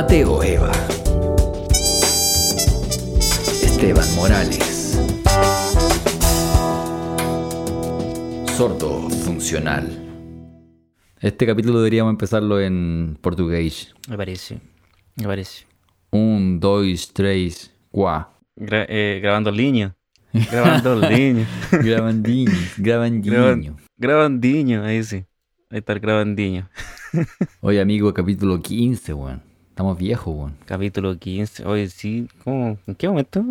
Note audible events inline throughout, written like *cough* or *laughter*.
Mateo Eva. Esteban Morales. Sordo funcional. Este capítulo deberíamos empezarlo en portugués. Me parece. Me parece. Un, dos, tres, cuá. Gra- eh, grabando línea. Grabando línea. Gravandinho, gravandinho. Grabandiño, ahí sí. Ahí está el grabandiño. Oye, amigo, capítulo 15, weón. Estamos viejos, weón. Capítulo 15. Oye, sí. ¿Cómo? ¿En qué momento?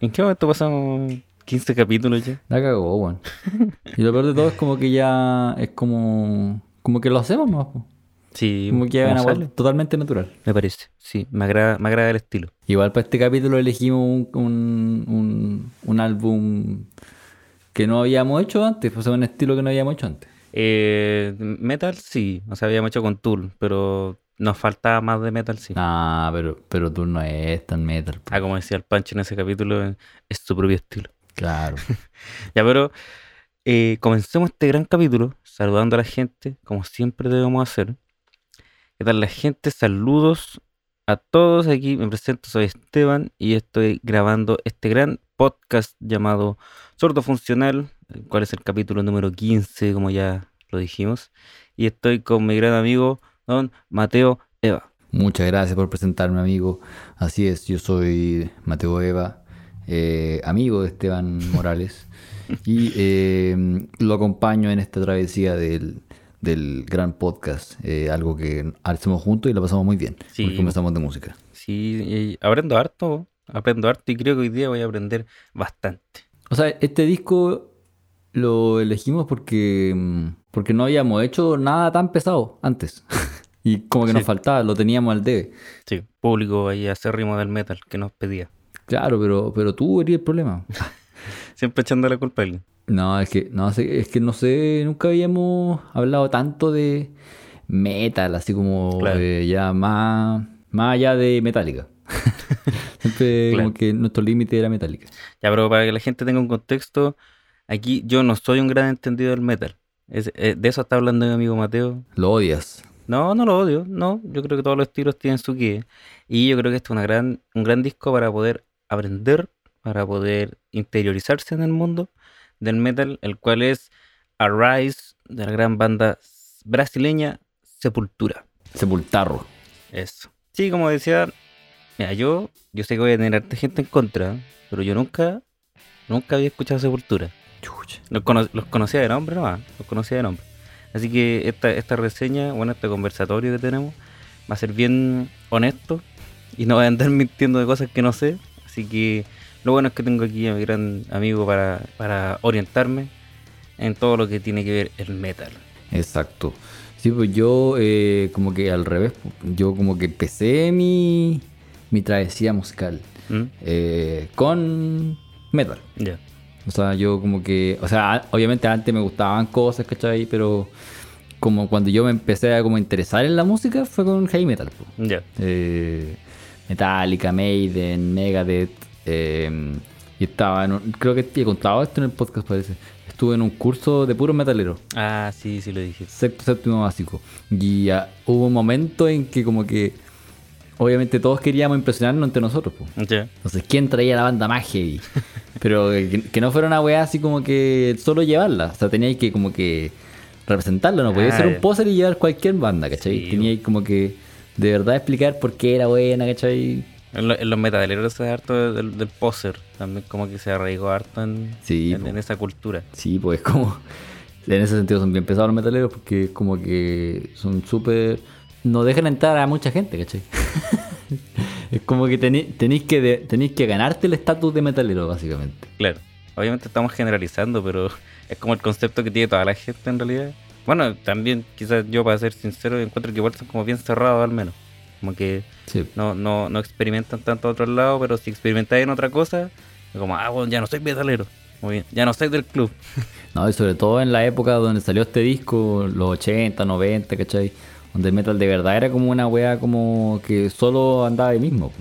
¿En qué momento pasamos 15 capítulos ya? La cagó, weón. Y lo peor de todo es como que ya es como. Como que lo hacemos, ¿no? po. Sí. Como que ¿cómo hagan algo totalmente natural. Me parece. Sí, me agrada, me agrada el estilo. Igual para este capítulo elegimos un, un, un, un álbum que no habíamos hecho antes, o sea, un estilo que no habíamos hecho antes. Eh, metal, sí. O sea, habíamos hecho con Tool, pero nos faltaba más de metal, sí. Ah, pero, pero tú no es tan metal. Ah, como decía el Pancho en ese capítulo, es su propio estilo. Claro. *laughs* Ya, pero eh, comencemos este gran capítulo saludando a la gente, como siempre debemos hacer. ¿Qué tal la gente? Saludos a todos aquí. Me presento, soy Esteban y estoy grabando este gran podcast llamado Sordo Funcional, el cual es el capítulo número 15, como ya lo dijimos. Y estoy con mi gran amigo, don Mateo Eva. Muchas gracias por presentarme, amigo. Así es, yo soy Mateo Eva, eh, amigo de Esteban *laughs* Morales, y eh, lo acompaño en esta travesía del, del gran podcast, eh, algo que hacemos juntos y lo pasamos muy bien, Sí. porque comenzamos de música. Sí, aprendo harto, aprendo harto y creo que hoy día voy a aprender bastante. O sea, este disco lo elegimos porque, mm, porque no habíamos hecho nada tan pesado antes. *laughs* y como que nos faltaba, lo teníamos al debe. Sí, público ahí acérrimo del metal que nos pedía. Claro, pero, pero tú eres el problema. *laughs* Siempre echando la culpa a alguien. No, es que no sé, es que no sé, nunca habíamos hablado tanto de metal, así como Claro. eh, ya más, más allá de Metallica. *laughs* Siempre Claro. como que nuestro límite era Metallica. Ya, pero para que la gente tenga un contexto, aquí yo no soy un gran entendido del metal. Es- eh, de eso está hablando mi amigo Mateo. Lo odias. No, no lo odio, no. Yo creo que todos los estilos tienen su qué. Y yo creo que este es una gran, un gran disco para poder aprender, para poder interiorizarse en el mundo del metal, el cual es Arise de la gran banda brasileña Sepultura. Sepultarro. Eso. Sí, como decía, mira, yo, yo sé que voy a tener harta gente en contra, pero yo nunca, nunca había escuchado Sepultura. Los, cono- los conocía de nombre nomás, los conocía de nombre. Así que esta, esta reseña, bueno, este conversatorio que tenemos, va a ser bien honesto y no voy a andar *laughs* mintiendo de cosas que no sé. Así que lo bueno es que tengo aquí a mi gran amigo para, para orientarme en todo lo que tiene que ver el metal. Exacto. Sí, pues yo eh, como que al revés, yo como que empecé mi, mi travesía musical ¿Mm? eh, con metal. Ya. O sea, yo como que, o sea, obviamente antes me gustaban cosas, ¿cachai? Pero como cuando yo me empecé a como interesar en la música fue con heavy metal. Ya. Eh, Metallica, Maiden, Megadeth. eh, y estaba en un- creo que te he contado esto en el podcast parece. Estuve en un curso de puro metalero, Ah, sí, sí lo dije. sexto, séptimo básico. Y ah, hubo un momento en que como que, obviamente todos queríamos impresionarnos entre nosotros. Ya. Entonces, ¿quién traía la banda más heavy? *laughs* Pero que, que no fuera una weá así como que solo llevarla. O sea, teníais que como que representarla. No podía Ah, ser un ya. póster y llevar cualquier banda, ¿cachai? Sí, teníais como que de verdad explicar por qué era buena, ¿cachai? En, lo- en los metaleros se harto del, del poser, también como que se arraigó harto en, Sí, en, po. en esa cultura. Sí, pues como... En ese sentido son bien pesados los metaleros porque es como que son súper... No dejan entrar a mucha gente, ¿cachai? *laughs* es como que tenéis que, de- tenéis que ganarte el estatus de metalero, básicamente. Claro, obviamente estamos generalizando, pero es como el concepto que tiene toda la gente en realidad. Bueno, también quizás yo para ser sincero encuentro que igual son como bien cerrados al menos. Como que Sí. no, no, no experimentan tanto a otro lado, pero si experimentáis en otra cosa, es como, ah, bueno, ya no soy metalero. Muy bien, ya no soy del club. *laughs* No, y sobre todo en la época donde salió este disco, los 80, 90, ¿cachai? Donde metal de verdad era como una wea como que solo andaba ahí mismo.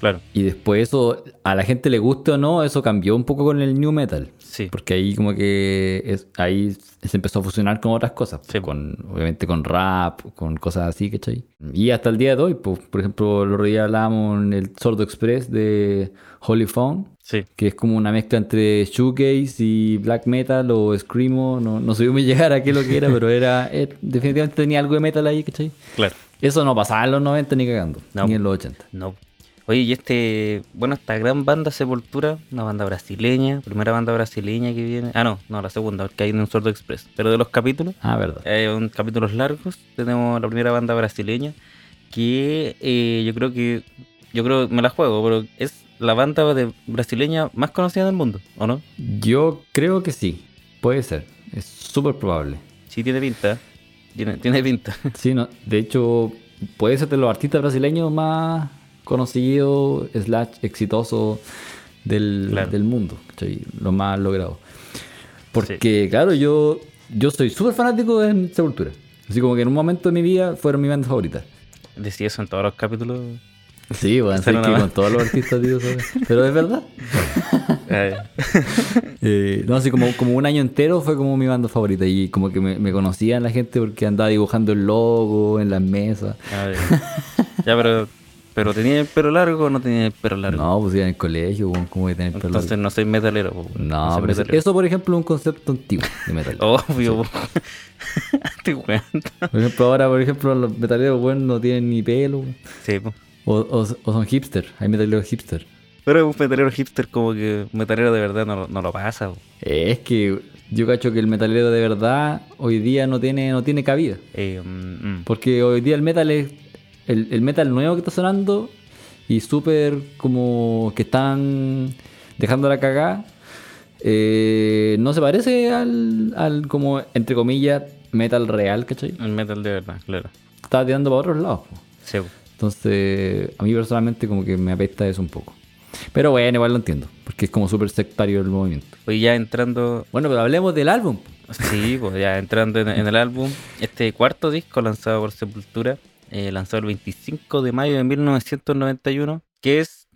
Claro, Y después eso, a la gente le guste o no, eso cambió un poco con el new metal. sí. Porque ahí como que es- ahí se empezó a fusionar con otras cosas. Sí. Con, obviamente con rap, con cosas así, ¿cachai? Y hasta el día de hoy, pues, por ejemplo, el otro día hablábamos en el Sordo Express de Holy Phone, Sí, que es como una mezcla entre shoegaze y black metal o screamo. No, no sé cómo *laughs* llegar a qué lo que era, pero era eh, definitivamente tenía algo de metal ahí, ¿cachai? claro. Eso no pasaba en los 90 ni cagando, No. ni en los 80. No. Oye, y este, bueno, esta gran banda Sepultura, una banda brasileña, primera banda brasileña que viene. Ah, no, no, la segunda, porque hay en un Sordo Express. Pero de los capítulos, Ah, verdad. hay un capítulos largos, tenemos la primera banda brasileña, que eh, yo creo que, yo creo, me la juego, pero es la banda de brasileña más conocida del mundo, ¿o no? Yo creo que sí, puede ser. Es súper probable. Sí, tiene pinta, tiene, tiene pinta. Sí, no, de hecho, puede ser de los artistas brasileños más conocidos, slash, exitosos del, Claro. del mundo, ¿cachai? Lo más logrado. Porque, claro, yo, yo soy súper fanático de Sepultura. Así como que en un momento de mi vida fueron mi banda favorita. Decía eso en todos los capítulos. Sí, bueno, que con todos los artistas, digo, ¿sabes? pero es verdad. *laughs* Eh, *laughs* Eh, no, así como, como un año entero fue como mi banda favorita y como que me, me conocían la gente porque andaba dibujando el logo en las mesas. a ver. Ya, pero, pero tenía el pelo largo o no tenía el pelo largo. No, pues iba en el colegio, ¿cómo voy a tener pelo Entonces largo? no soy metalero. po, No, soy pero eso, metalero. eso, por ejemplo, es un concepto antiguo de metal. *laughs* Obvio. po. *laughs* Te cuento. Por ejemplo, ahora, por ejemplo, los metaleros, bueno, no tienen ni pelo. Sí, po. O, o, o son hipster, hay metaleros hipster. Pero un metalero hipster como que un metalero de verdad no, lo- no lo pasa. po. Es que yo cacho que el metalero de verdad hoy día no tiene, no tiene cabida. Eh, mm, mm. Porque hoy día el metal es. El, el metal nuevo que está sonando y súper como que están dejando la cagada. eh, no se parece al, al, como, entre comillas, metal real, ¿cachai? El metal de verdad, claro. Está tirando para otros lados. po. Sí. Entonces, a mí personalmente como que me apesta eso un poco. Pero bueno, igual lo entiendo, porque es como súper sectario el movimiento. Hoy ya entrando, Bueno, pero hablemos del álbum. po. sí, pues ya entrando en, en el álbum, este cuarto disco lanzado por Sepultura, eh, lanzado el 25 de mayo de 1991, que es,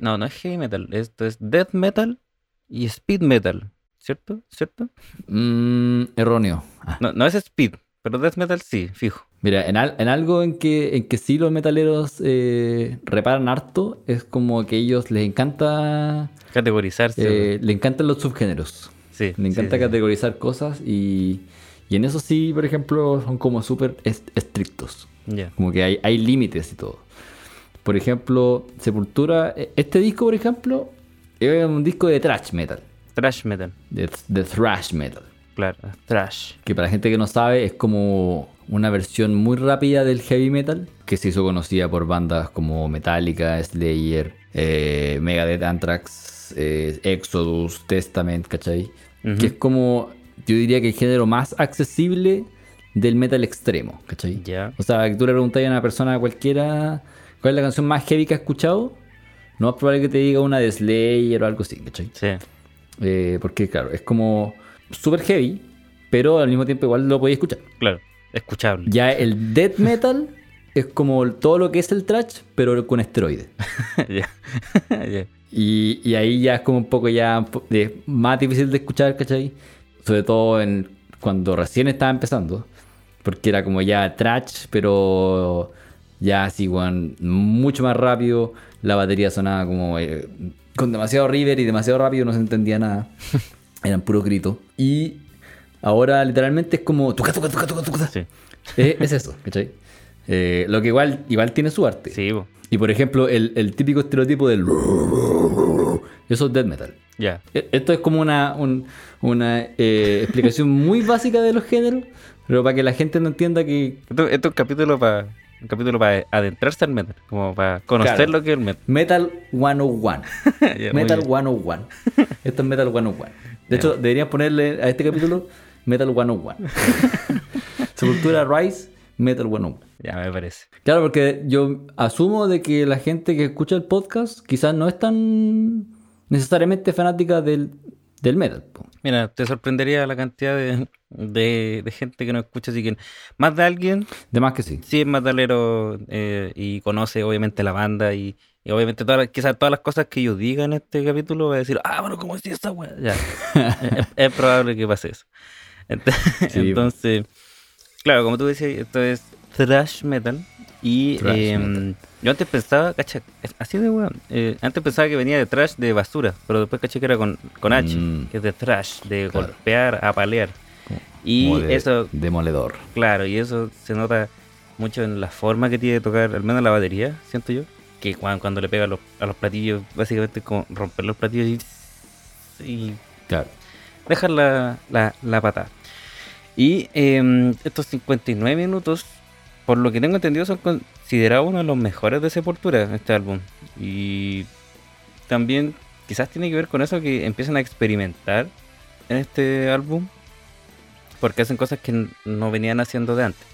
no, no es heavy metal, esto es death metal y speed metal, ¿cierto? ¿Cierto? Mm, erróneo. Ah, No, no es speed, pero death metal sí, fijo. Mira, en, al- en algo en que, en que sí los metaleros eh, reparan harto, es como que ellos les encanta, Categorizarse. eh, le encantan los subgéneros. sí, Le encanta sí, sí. categorizar cosas y, y en eso sí, por ejemplo, son como súper est- estrictos. Como que hay, hay límites y todo. Por ejemplo, Sepultura, e- este disco, por ejemplo, es un disco de thrash metal, Trash metal, de, de thrash metal. claro, trash. Que para la gente que no sabe, es como una versión muy rápida del heavy metal, que se hizo conocida por bandas como Metallica, Slayer, eh, Megadeth, Anthrax, eh, Exodus, Testament, ¿cachai? Que es como, yo diría que el género más accesible del metal extremo, ¿cachai? O sea, que tú le preguntas a una persona cualquiera cuál es la canción más heavy que ha escuchado, no es probable que te diga una de Slayer o algo así, ¿cachai? Sí. Eh, porque, claro, es como súper heavy, pero al mismo tiempo igual lo podéis escuchar. Claro, escuchable. Ya el death metal *laughs* es como todo lo que es el trash, pero con esteroides. *laughs* ya. *laughs* Ya. Y, y ahí ya es como un poco ya más difícil de escuchar, ¿cachai? Sobre todo en, cuando recién estaba empezando. Porque era como ya trash, pero ya así, weón, mucho más rápido. La batería sonaba como eh, con demasiado river y demasiado rápido, no se entendía nada. *laughs* Eran puro grito. Y ahora literalmente es como... Tuca, tuca, tuca, tuca, tuca. Sí. Es, es eso, ¿cachai? Eh, lo que igual, igual tiene su arte. Sí, po. Y por ejemplo, el, el típico estereotipo del... Eso es death metal. ya. E- Esto es como una, un- una eh, explicación muy básica de los géneros, pero para que la gente no entienda que Esto, esto es un capítulo para un capítulo para adentrarse al metal, como para conocer Claro. lo que es el metal. Metal 101. *laughs* Ya, muy metal bien. 101. *laughs* Esto es Metal 101. De hecho, deberían ponerle a este capítulo Metal 101. *laughs* Sepultura Rise, Metal 101. Ya me parece. Claro, porque yo asumo de que la gente que escucha el podcast quizás no es tan necesariamente fanática del, del metal. Mira, te sorprendería la cantidad de, de, de gente que nos escucha, así que más de alguien De más que sí. sí es metalero eh, y conoce obviamente la banda y, y obviamente todas quizás todas las cosas que yo diga en este capítulo va a decir, ah, bueno, ¿cómo es esa weá? Ya, *laughs* es, es probable que pase eso. Sí. *laughs* Entonces, claro, como tú decías, esto es thrash metal y Thrash eh, metal. yo antes pensaba, cacha, así de weón, eh, antes pensaba que venía de thrash de basura, pero después caché que era con, con H, Mm. que es de thrash, de Claro. golpear, apalear. Y Como de- eso, Demoledor. Claro, y eso se nota mucho en la forma que tiene de tocar, al menos la batería, siento yo. Que cuando, cuando le pega a los, a los platillos, básicamente es como romper los platillos y, y Claro. dejar la, la, la patada. Y em, estos 59 minutos, por lo que tengo entendido, son considerados uno de los mejores de Sepultura, este álbum. Y también quizás tiene que ver con eso que empiezan a experimentar en este álbum, porque hacen cosas que no venían haciendo de antes.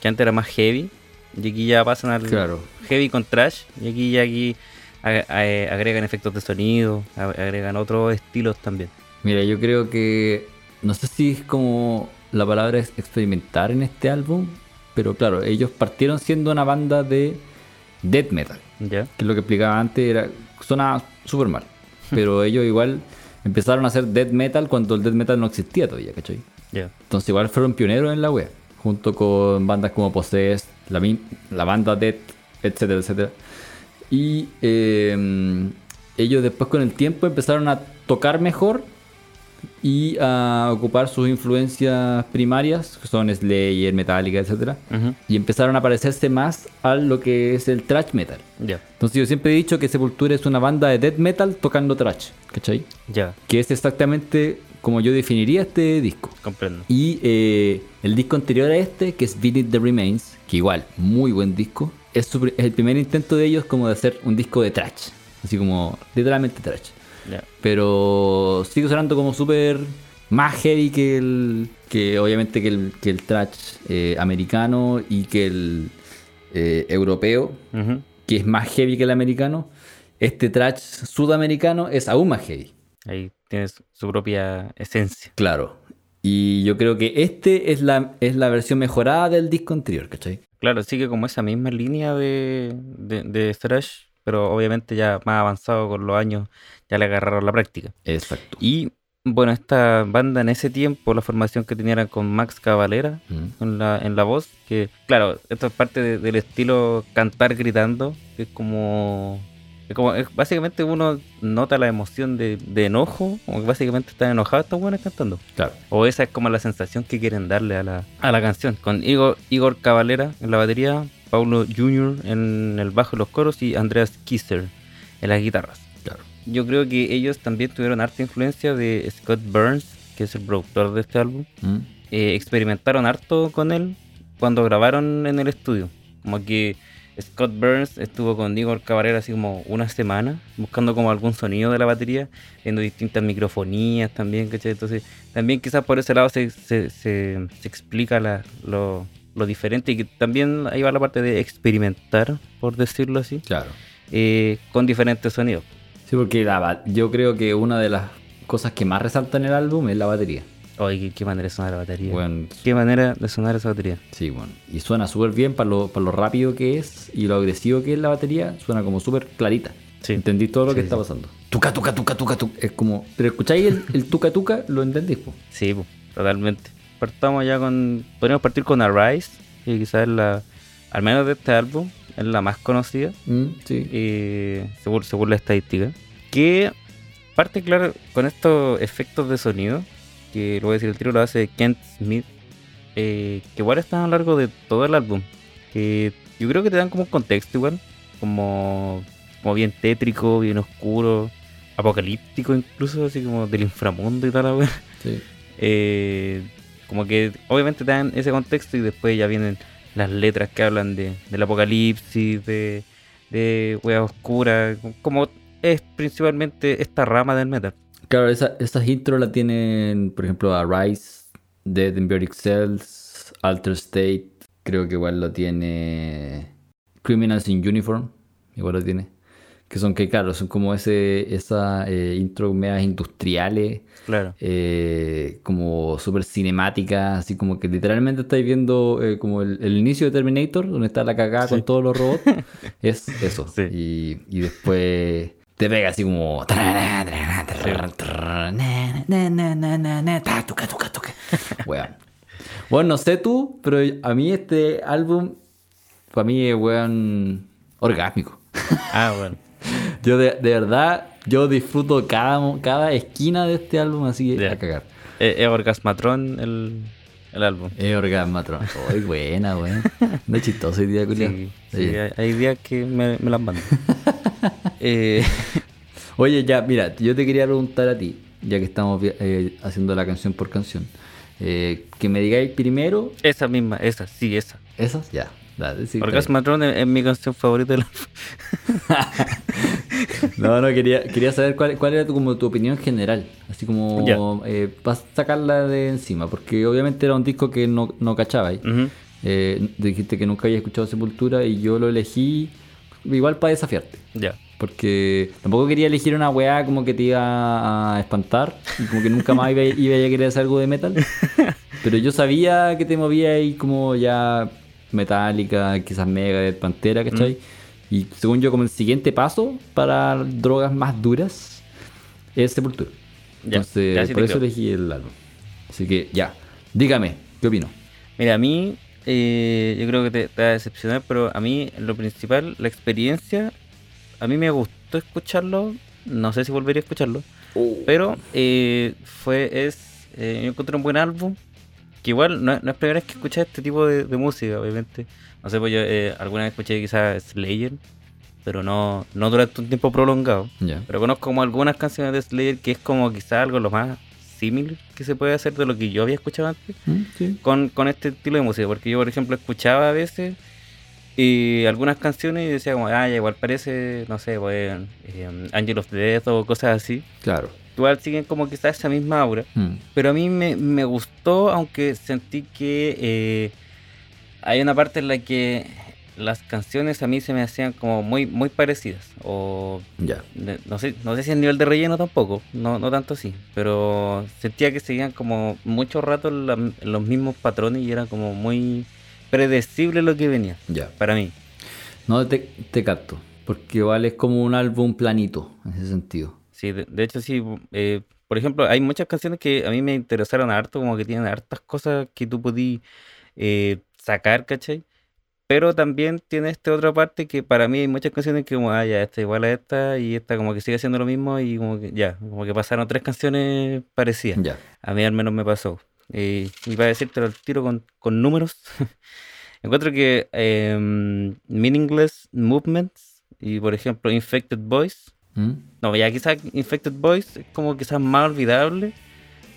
Que antes era más heavy, y aquí ya pasan al Claro. heavy con trash, y aquí ya aquí ag- ag- agregan efectos de sonido, ag- agregan otros estilos también. Mira, yo creo que. No sé si es como la palabra es experimentar en este álbum. Pero claro, ellos partieron siendo una banda de death metal. Que es lo que explicaba antes, era. Sonaba súper mal. *laughs* Pero ellos igual empezaron a hacer death metal cuando el death metal no existía todavía, ¿cachai? Ya. Entonces igual fueron pioneros en la web, junto con bandas como Possessed, la, la banda Dead, etcétera, etcétera. Y eh, ellos después con el tiempo empezaron a tocar mejor y a ocupar sus influencias primarias, que son Slayer, Metallica. Ujú. Y empezaron a parecerse más a lo que es el thrash metal. Entonces yo siempre he dicho que Sepultura es una banda de death metal tocando thrash, ¿cachai? Ya. Que es exactamente como yo definiría este disco. Comprendo. Y eh, el disco anterior a este, que es Beneath the Remains, que igual, muy buen disco, es, su pri- es el primer intento de ellos como de hacer un disco de trash. Así como, literalmente trash. Pero sigue sonando como súper más heavy que el. que obviamente que el, que el trash eh, americano y que el eh, europeo, que es más heavy que el americano. Este trash sudamericano es aún más heavy. Ahí tienes su propia esencia. Claro. Y yo creo que este es la, es la versión mejorada del disco anterior, ¿cachai? Claro, sigue como esa misma línea de, de, de thrash, pero obviamente ya más avanzado con los años, ya le agarraron la práctica. Exacto. Y bueno, esta banda en ese tiempo, la formación que tenía era con Max Cavalera Mm. en la, en la voz, que claro, esto es parte de- del estilo cantar gritando, que es como... es como es- básicamente uno nota la emoción de, de enojo, como que básicamente están enojados estos buenos cantando. Claro. O esa es como la sensación que quieren darle a la, a la canción. Con Igor, Igor Cavalera en la batería, Paulo Jr. en el bajo y los coros y Andreas Kisser en las guitarras. Claro. Yo creo que ellos también tuvieron harta influencia de Scott Burns, que es el productor de este álbum. Mm. Eh, experimentaron harto con él cuando grabaron en el estudio. Como que Scott Burns estuvo con Igor Cavalera así como una semana, buscando como algún sonido de la batería, viendo distintas microfonías también, ¿cachai? Entonces, también quizás por ese lado se, se, se- se explica la- lo, lo diferente y que también ahí va la parte de experimentar, por decirlo así, Claro. eh, con diferentes sonidos. Sí, porque la yo creo que una de las cosas que más resalta en el álbum es la batería. Oye, qué, manera de sonar la batería. Bueno, Qué manera de sonar esa batería. sí, bueno. Y suena súper bien para lo, para lo rápido que es y lo agresivo que es la batería. Suena como súper clarita. Sí. Entendí todo lo que Sí, está pasando. Tuca, tuca, tuca, tuca, tuca. Es como. Pero escucháis el, el tuca, tuca, lo entendís, po. Sí, po, totalmente. Partamos ya con. Podríamos partir con Arise, que quizás es la. Al menos de este álbum, es la más conocida, Mm, sí. eh, según, según la estadística. Que parte, claro, con estos efectos de sonido, que lo voy a decir el tiro, lo hace Kent Smith, eh, que igual están a lo largo de todo el álbum. Que yo creo que te dan como un contexto igual, como, como bien tétrico, bien oscuro, apocalíptico incluso, así como del inframundo y tal, la sí. Eh, como que obviamente te dan ese contexto y después ya vienen las letras que hablan de, del apocalipsis, de, de weas oscuras, como es principalmente esta rama del metal. Claro, esa- esas intros la tienen, por ejemplo, Arise, Dead Embryonic Cells, Alter State. Creo que igual lo tiene Criminals in Uniform. Igual lo tiene. Que son que, claro, son como ese, esa eh, intro medias industriales, Claro. eh, como súper cinemáticas, así como que literalmente estáis viendo eh, como el, el inicio de Terminator, donde está la cagada con todos los robots. *laughs* es eso. Sí. Y, y después te pega así como... Weón. Bueno, no sé tú, pero a mí este álbum, para mí es weón orgásmico. Ah, bueno. Yo de, de verdad, yo disfruto cada, cada esquina de este álbum así Ya. a cagar. Eh, Es Orgasmatron el, el álbum. Es orgasmatron. Ay, buena, weón. *laughs* No es chistoso hoy día. Sí, hay, días que me, me las *laughs* mando. eh, *laughs* Oye, ya, mira, yo te quería preguntar a ti, ya que estamos eh, haciendo la canción por canción, eh, que me digáis primero esa misma, esa, sí, esa. esas, ya. Dale, sí, Orgasmatron es, es mi canción favorita álbum. *laughs* bien. No, no, quería, quería saber cuál, cuál era tu, como tu opinión general, así como Ya. eh, para sacarla de encima, porque obviamente era un disco que no, no cachabais. Ujú. Eh, dijiste que nunca había escuchado Sepultura y yo lo elegí igual para desafiarte. Ya. Porque tampoco quería elegir una weá como que te iba a espantar y como que nunca más iba, iba a querer hacer algo de metal. *laughs* Pero yo sabía que te movía ahí como ya metálica, quizás mega de Pantera, ¿cachai? Y según yo, como el siguiente paso para drogas más duras es Sepultura. Ya, Entonces, ya sí por eso creo. elegí el álbum. Así que ya, dígame, ¿qué opino? Mira, a mí, eh, yo creo que te, te va a decepcionar, pero a mí, lo principal, la experiencia, a mí me gustó escucharlo. No sé si volvería a escucharlo. Pero eh, fue, es, eh, yo encontré un buen álbum. Que igual no, es- no es primera vez que escuché este tipo de, de música, obviamente. No sé, pues yo eh, alguna vez escuché quizás Slayer, pero no, no durante un tiempo prolongado. Ya. Pero conozco como algunas canciones de Slayer que es como quizás algo lo más similar que se puede hacer de lo que yo había escuchado antes ¿Mm? Sí. con, con este estilo de música. Porque yo, por ejemplo, escuchaba a veces y algunas canciones y decía como, ah, igual parece, no sé, pues, eh, Angel of the Death o cosas así. Claro. Igual siguen como quizás esa misma aura. Mm. Pero a mí me, me gustó, aunque sentí que eh, hay una parte en la que las canciones a mí se me hacían como muy, muy parecidas. O de- no sé, no sé si el nivel de relleno tampoco, no, no tanto así, pero sentía que seguían como mucho rato la- los mismos patrones y era como muy predecible lo que venía, Ya. para mí. No te, te capto. Porque igual es como un álbum planito en ese sentido. Sí, de, de hecho sí, eh, por ejemplo, hay muchas canciones que a mí me interesaron harto, como que tienen hartas cosas que tú podí eh, sacar, ¿cachai? Pero también tiene esta otra parte que para mí hay muchas canciones que como, ah, ya, esta igual a esta y esta como que sigue haciendo lo mismo y como que ya, como que pasaron tres canciones parecidas. Ya. A mí al menos me pasó. Eh, y para decirte el tiro con, con números, *laughs* encuentro que em, Meaningless Movements y por ejemplo Infected Boys, ¿Mm? no, ya quizás Infected Boys es como quizás más olvidable,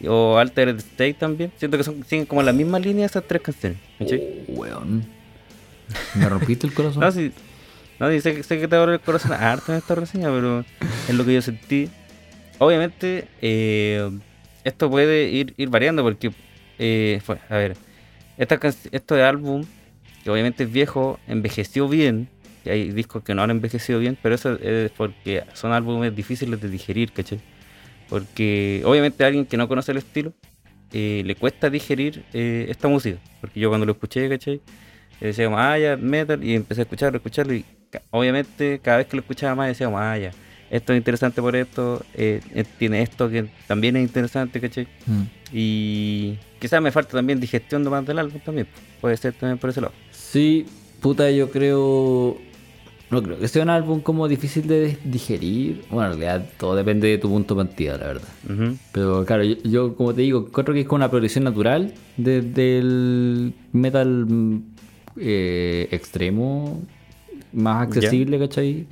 o Altered State también, siento que son, siguen como la misma línea esas tres canciones. ¿cachai? Oh, weón. Me rompiste el corazón. *laughs* No, sí, no, sí, sé, que- sé que te abre el corazón harto en esta reseña, pero es lo que yo sentí. Obviamente, eh, esto puede ir, ir variando porque, eh, fue- a ver, esta, can- este álbum, que obviamente es viejo, envejeció bien. Y hay discos que no han envejecido bien, pero eso es porque son álbumes difíciles de digerir, ¿cachai? Porque obviamente a alguien que no conoce el estilo eh, le cuesta digerir eh, esta música. Porque yo cuando lo escuché, ¿cachai? Decía como, ah, ya, metal, y empecé a escucharlo, a escucharlo, y obviamente cada vez que lo escuchaba más decía como, ah, ya, esto es interesante por esto, eh, tiene esto que también es interesante, ¿cachai? Mm. Y quizás me falta también digestión de más del álbum también, puede ser también por ese lado. Sí, puta, yo creo. No creo que sea un álbum como difícil de digerir. Bueno, en realidad todo depende de tu punto de partida, la verdad. Pero claro, yo, yo, como te digo, encuentro que es como una progresión natural de- del metal mm, eh, extremo, más accesible, ¿cachai?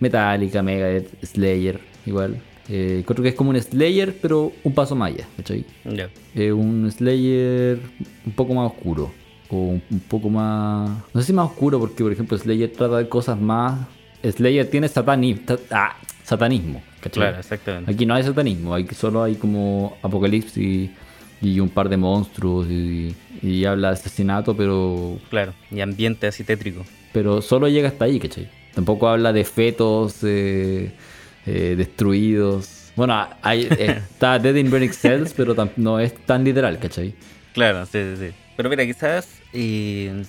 Metallica, Megadeth, Slayer, igual. Eh, encuentro que es como un Slayer, pero un paso más allá, ¿cachai? Ya, Eh, un Slayer un poco más oscuro. O un, poco más. No sé si más oscuro, porque por ejemplo Slayer trata de cosas más. Slayer tiene satanismo. ah, satanismo. ¿cachai? claro, exactamente. Aquí no hay satanismo, hay, solo hay como apocalipsis y un par de monstruos y, y habla de asesinato, pero Claro, y ambiente así tétrico. pero solo llega hasta ahí, ¿cachai? Tampoco habla de fetos eh, eh, destruidos. Bueno, hay, *laughs* está Dead in Burning Cells, pero no es tan literal, ¿cachai? Claro, sí, sí, sí. Pero mira, quizás eh,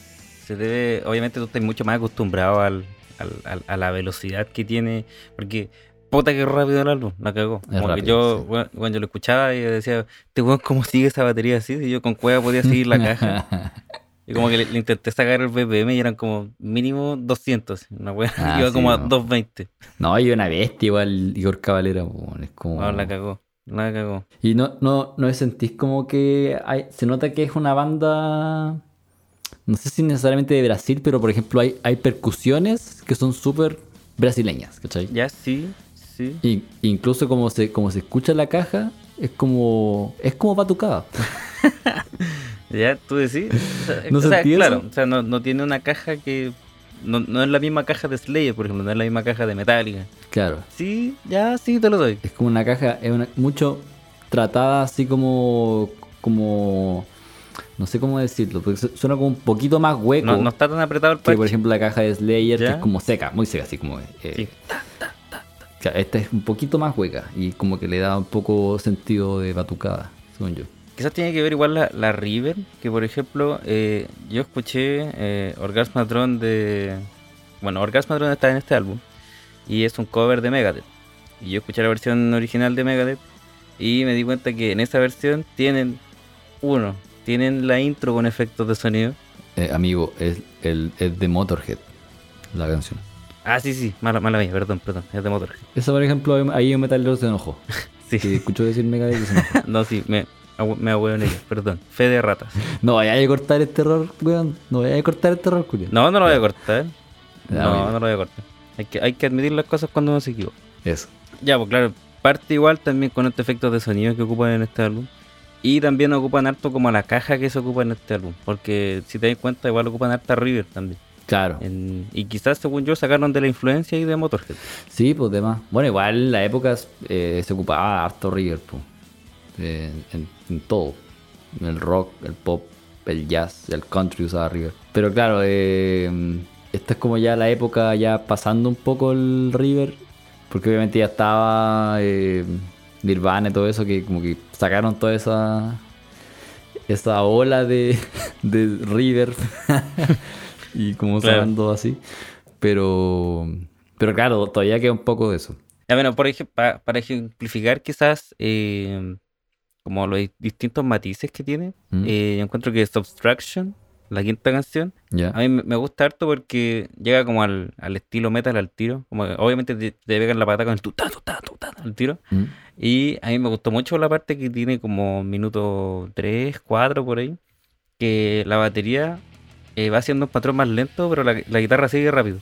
se debe, obviamente tú estás mucho más acostumbrado al, al- al- a la velocidad que tiene, porque puta que rápido el álbum, la cagó. Como que rápido, yo, sí. bueno, cuando yo lo escuchaba y decía, este weón, ¿cómo sigue esa batería así? Si yo con cueva podía seguir la caja. *laughs* Y como que le, le intenté sacar el BPM y eran como mínimo 200. Una wea *laughs* Ah, iba sí, como a no. 220. no, hay una bestia igual, Igor Cavalera, po, es como... No, la cagó, la cagó. Y no, no, no sentís como que hay, se nota que es una banda, no sé si necesariamente de Brasil, pero por ejemplo hay, hay percusiones que son súper brasileñas, ¿cachai? Ya sí, sí. Y, incluso como se, como se escucha la caja, es como, es como batucada. *laughs* Ya, tú decís. O sea, ¿No o sea, claro, o sea, no, no tiene una caja que. No, no es la misma caja de Slayer, por ejemplo, no es la misma caja de Metallica. Claro, Sí, ya, sí, te lo doy. es como una caja, es una, mucho tratada así como, como, no sé cómo decirlo, porque su- suena como un poquito más hueco. No, no está tan apretado el Que parche. por ejemplo la caja de Slayer, que es como seca, muy seca, así como. eh, Sí. claro, esta es un poquito más hueca y como que le da un poco sentido de batucada, según yo. Quizás tiene que ver igual la, la River, que por ejemplo, eh, yo escuché eh, Orgasmatron de. Bueno, Orgasmatron está en este álbum y es un cover de Megadeth. Y yo escuché la versión original de Megadeth y me di cuenta que en esa versión tienen, uno, tienen la intro con efectos de sonido. Eh, amigo, es, el, es de Motorhead, la canción. Ah, sí, sí, mala, mala mía, perdón, perdón, es de Motorhead. Esa, por ejemplo, ahí un metalero se enojó. *laughs* Sí, Que escuchó decir Megadeth y se enojó. *laughs* no, sí, me, me en ella, perdón. Fe de ratas. *laughs* No vayas a cortar este error, weón. No vayas a cortar este error, Julio. No, no lo voy a cortar. No, no lo voy a cortar. Hay que, hay que admitir las cosas cuando uno se equivoca. Eso. Ya, pues claro, parte igual también con estos efectos de sonido que ocupan en este álbum. Y también ocupan harto como la caja que se ocupa en este álbum. Porque si te das cuenta, igual ocupan harta River también. Claro. En- y quizás, según yo, sacaron de la influencia y de Motorhead. Sí, pues demás. Bueno, igual en la época eh, se ocupaba harto River, pues. Eh, en, en todo. El rock, el pop, el jazz, el country usaba River. Pero claro, eh, esta es como ya la época ya pasando un poco el River. Porque obviamente ya estaba eh, Nirvana y todo eso, que como que sacaron toda esa esa ola de, de River *laughs* y como Claro. sacando así. Pero, pero claro, todavía queda un poco de eso. Ya, bueno, por ejemplo, pa- para ejemplificar quizás eh, como los di- distintos matices que tiene, Mm. eh, yo encuentro que Subtraction, la quinta canción. A mí me me gusta harto porque llega como al, al estilo metal al tiro. Como que obviamente te, te pegan la pata con el tutá, tutá, tutá al tiro. Mm. Y a mí me gustó mucho la parte que tiene como minuto 3, 4 por ahí. Que la batería eh, va haciendo un patrón más lento, pero la, la guitarra sigue rápido.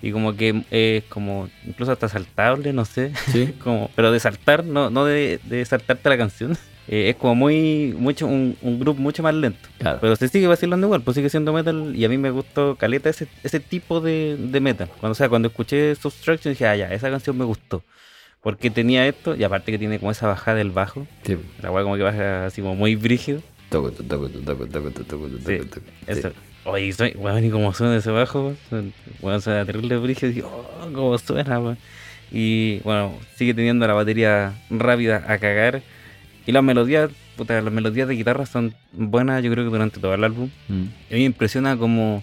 Y como que es como incluso hasta saltable, no sé. Sí. *laughs* como, pero de saltar, no, no de, de saltarte la canción. *laughs* Eh, es como muy, mucho, un, un grupo mucho más lento. Claro. Pero se sigue vacilando igual, pues sigue siendo metal y a mí me gustó caleta ese, ese tipo de, de metal. Cuando, o sea, cuando escuché Subtraction dije, ah, ya, esa canción me gustó. Porque tenía esto, y aparte que tiene como esa bajada del bajo, Sí. la weá como que baja así como muy brígido. Toco, toco, toco, toco, toco, toco, toco, Sí, toco. Eso. Sí. Oye, soy, weón, y como suena ese bajo, weón, weón, suena terrible brígido, y digo, oh, cómo suena, weón. Y bueno, sigue teniendo la batería rápida a cagar. Y las melodías, puta, las melodías de guitarra son buenas, yo creo que durante todo el álbum. Mm. A mí me impresiona como,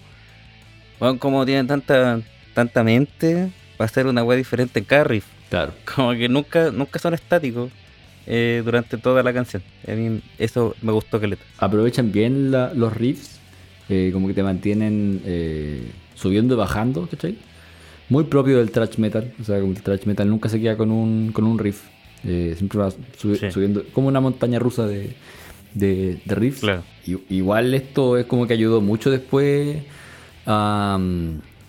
bueno, como tienen tanta, tanta mente para hacer una weá diferente en cada riff. Claro. *laughs* Como que nunca, nunca son estáticos eh, durante toda la canción. A mí eso me gustó que le Aprovechan bien la- los riffs, eh, como que te mantienen eh, subiendo y bajando, ¿cachai? Muy propio del thrash metal, o sea, como el thrash metal nunca se queda con un, con un riff, siempre va Sí. subiendo, como una montaña rusa de, de, de riffs. Claro. I- igual esto es como que ayudó mucho después,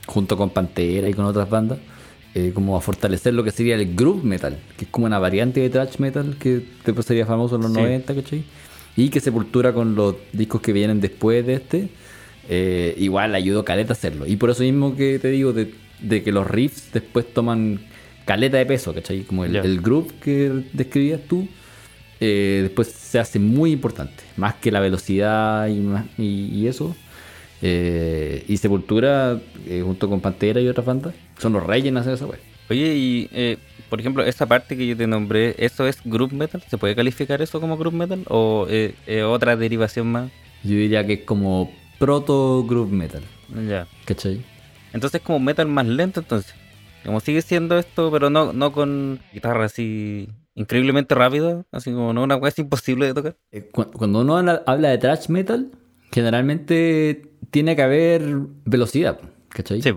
junto con Pantera y con otras bandas, eh, como a fortalecer lo que sería el groove metal, que es como una variante de thrash metal que después sería famoso en los Sí. 90, ¿cachai? Y que Sepultura con los discos que vienen después de este, eh, igual ayudó Caleta a hacerlo. Y por eso mismo que te digo de, de que los riffs después toman caleta de peso, ¿cachai? Como el, groove que describías tú, eh, después se hace muy importante. Más que la velocidad y, más- y, y eso, Eh, y Sepultura, eh, junto con Pantera y otras bandas, son los reyes en hacer esa wea. Oye, y eh, por ejemplo, esa parte que yo te nombré, ¿eso es group metal? ¿Se puede calificar eso como group metal? ¿O eh, otra derivación más? Yo diría que es como proto groove metal, Ya. ¿cachai? Entonces como metal más lento entonces. Como sigue siendo esto, pero no, no con guitarra así increíblemente rápida, así como no una cosa imposible de tocar. Eh, cu- Cuando uno habla de thrash metal, generalmente tiene que haber velocidad, ¿cachai? Sí.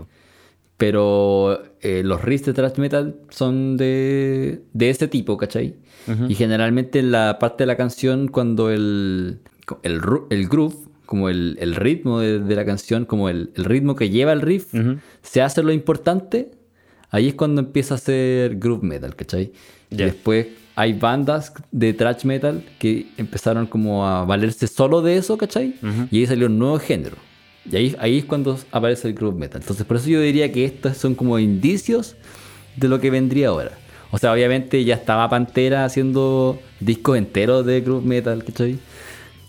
Pero eh, los riffs de thrash metal son de, de ese tipo, ¿cachai? Ujú. Y generalmente en la parte de la canción, cuando el, el, groove, como el, el ritmo de, de la canción, como el, el ritmo que lleva el riff, se hace lo importante, ahí es cuando empieza a ser groove metal, ¿cachai? Y después hay bandas de thrash metal que empezaron como a valerse solo de eso, ¿cachai? Y ahí salió un nuevo género. Y ahí, ahí es cuando aparece el groove metal. Entonces por eso yo diría que estos son como indicios de lo que vendría ahora. O sea, obviamente ya estaba Pantera haciendo discos enteros de groove metal, ¿cachai?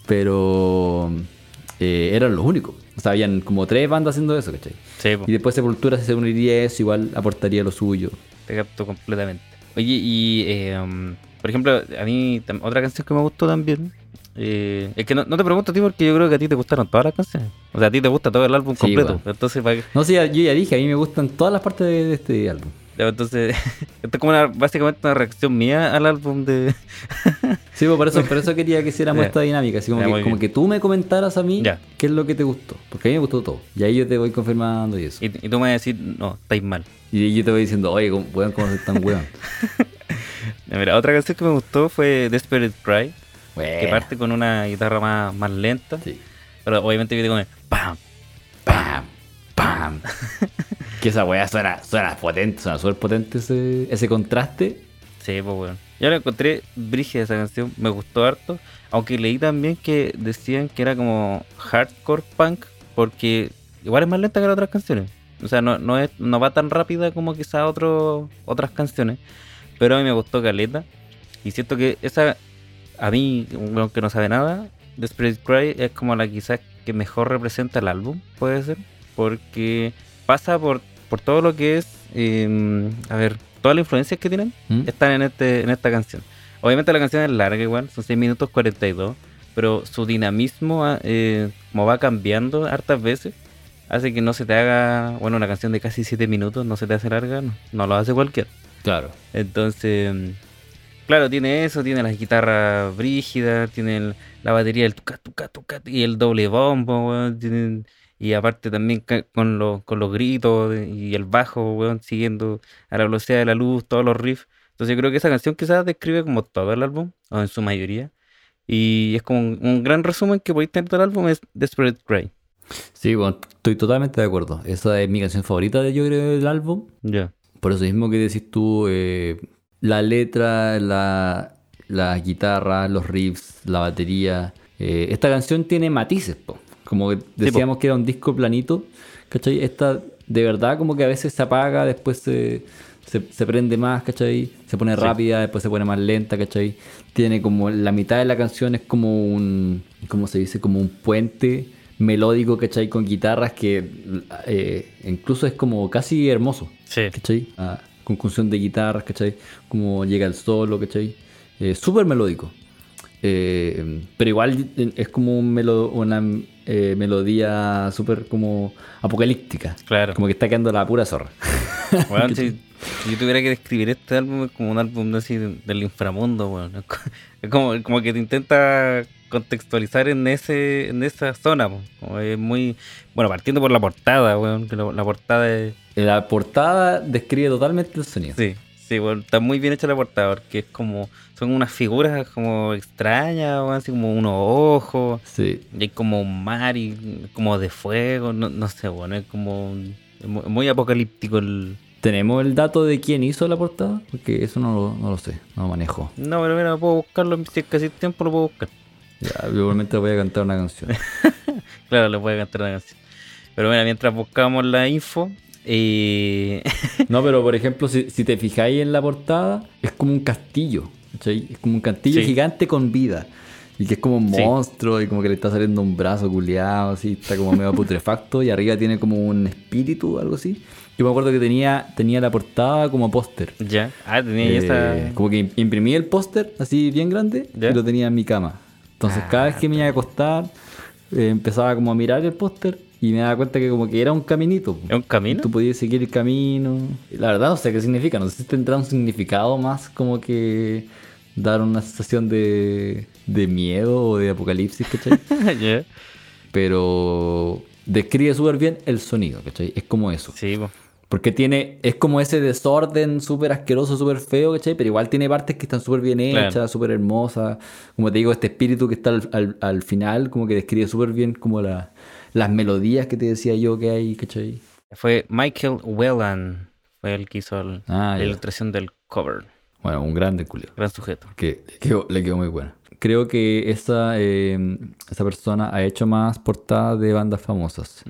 Pero eh, eran los únicos. O sea, habían como tres bandas haciendo eso, ¿cachai? Sí. Y después Sepultura se uniría a eso, igual aportaría lo suyo. Te capto completamente. Oye, y eh, um, por ejemplo, a mí otra canción que me gustó también. Eh, es que no, no te pregunto a ti porque yo creo que a ti te gustaron todas las canciones. O sea, a ti te gusta todo el álbum Sí, completo. igual. Entonces, pa- No sé, ya- yo ya dije, a mí me gustan todas las partes de, de este álbum. ya, entonces *laughs* esto es como una, básicamente una reacción mía al álbum de. Sí, pues por eso, *laughs* por eso quería que hiciéramos Ya. esta dinámica. Así como, Ya, que, como que tú me comentaras a mí Ya. qué es lo que te gustó. Porque a mí me gustó todo. Y ahí yo te voy confirmando y eso. y, y tú me vas a decir, no, estáis mal. Y yo te voy diciendo, oye, ¿cómo, weón, ¿cómo se tan weón? *laughs* Mira, otra canción que me gustó fue Desperate Que parte con una guitarra más, más lenta. sí. Pero obviamente viene con el ¡pam! ¡Pam! ¡Pam! *laughs* que esa weá suena, suena potente, suena súper potente ese, ese contraste. Sí, pues bueno. Yo la encontré brígida esa canción, me gustó harto. Aunque leí también que decían que era como hardcore punk, porque igual es más lenta que las otras canciones. O sea, no, no, es, no va tan rápida como quizás otras canciones. Pero a mí me gustó Caleta. Y siento que esa, a mí, un que no sabe nada, Desperate Cry es como la quizás que mejor representa el álbum, puede ser. Porque pasa por, por todo lo que es, eh, a ver, todas las influencias que tienen ¿Mm? están en, este, en esta canción. Obviamente la canción es larga igual, son 6 minutos 42, pero su dinamismo, ah, eh, como va cambiando hartas veces, hace que no se te haga, bueno, una canción de casi 7 minutos no se te hace larga, no, no lo hace cualquiera. Claro. Entonces, claro, tiene eso, tiene las guitarras brígidas, tiene el- la batería, el tuca, tuca, tuca, y el doble bombo, weón, y aparte también con, los con los gritos y el bajo, weón, siguiendo a la velocidad de la luz, todos los riffs. Entonces yo creo que esa canción quizás describe como todo el álbum, o en su mayoría. Y es como un, un gran resumen que podéis tener del álbum es Desperate Cry. Sí, bueno, estoy totalmente de acuerdo. Esa es mi canción favorita, de, yo creo, del álbum. Ya. Por eso mismo que decís tú, eh, la letra, la, la guitarra, los riffs, la batería. eh, esta canción tiene matices, po. como decíamos que era un disco planito, ¿cachai? Esta de verdad como que a veces se apaga, después se, se, se prende más, ¿cachai? Se pone Sí. rápida, después se pone más lenta, ¿cachai? Tiene como la mitad de la canción es como un, ¿cómo se dice? Como un puente melódico, ¿cachai? Con guitarras que eh, incluso es como casi hermoso. Sí. ¿cachai? A conjunción de guitarras, ¿cachai? Como llega el solo, ¿cachai? Eh, Súper melódico. Eh, pero igual es como un melo- una eh, melodía súper como apocalíptica. Claro. Como que está quedando la pura zorra. *laughs* Weón, si, yo tuviera que describir este álbum es como un álbum de así de- del inframundo, co- Es como, como que te intenta contextualizar en ese en esa zona. Como es muy... Bueno, partiendo por la portada, weón. Que la, la portada es... La portada describe totalmente el sonido. Sí, sí, weón. Está muy bien hecha la portada porque es como... Son unas figuras como extrañas, weón. Así como unos ojos. Sí. Y hay como un mar y como de fuego. No, no sé, weón. Es como... es muy, apocalíptico el... ¿Tenemos el dato de quién hizo la portada? Porque eso no lo, no lo sé, no lo manejo. No, pero mira, puedo buscarlo, si es casi tiempo lo puedo buscar. Ya, probablemente voy a cantar una canción. *laughs* Claro, le voy a cantar una canción. Pero mira, mientras buscamos la info, eh... *laughs* No, pero por ejemplo, si, si te fijáis en la portada, es como un castillo. ¿cachai? Es como un castillo Sí. gigante con vida. Y que es como un Sí. monstruo y como que le está saliendo un brazo culeado, así, está como medio *laughs* putrefacto y arriba tiene como un espíritu o algo así. Yo me acuerdo que tenía, tenía la portada como póster. Ya. Ah, tenía Eh, esa. Como que imprimí el póster así bien grande ¿Ya? y lo tenía en mi cama. Entonces Ah, cada vez que me iba a acostar eh, empezaba como a mirar el póster y me daba cuenta que como que era un caminito. ¿Es un camino? Tú podías seguir el camino. La verdad no sé qué significa. No sé si tendrá un significado más como que dar una sensación de, de miedo o de apocalipsis, ¿cachai? *laughs* Ya. Pero describe súper bien el sonido, ¿cachai? Es como eso. Sí, po. Porque tiene, es como ese desorden súper asqueroso, súper feo, ¿cachai? Pero igual tiene partes que están súper bien Claro. hechas, súper hermosas. Como te digo, este espíritu que está al, al- al final, como que describe súper bien como la- las melodías que te decía yo que hay, ¿cachai? Fue Michael Whelan. Fue el que hizo el- Ah, la ya. ilustración del cover. Bueno, un grande culio. Gran sujeto. Que le quedó, le quedó muy buena. Creo que esa, eh, esa persona ha hecho más portadas de bandas famosas.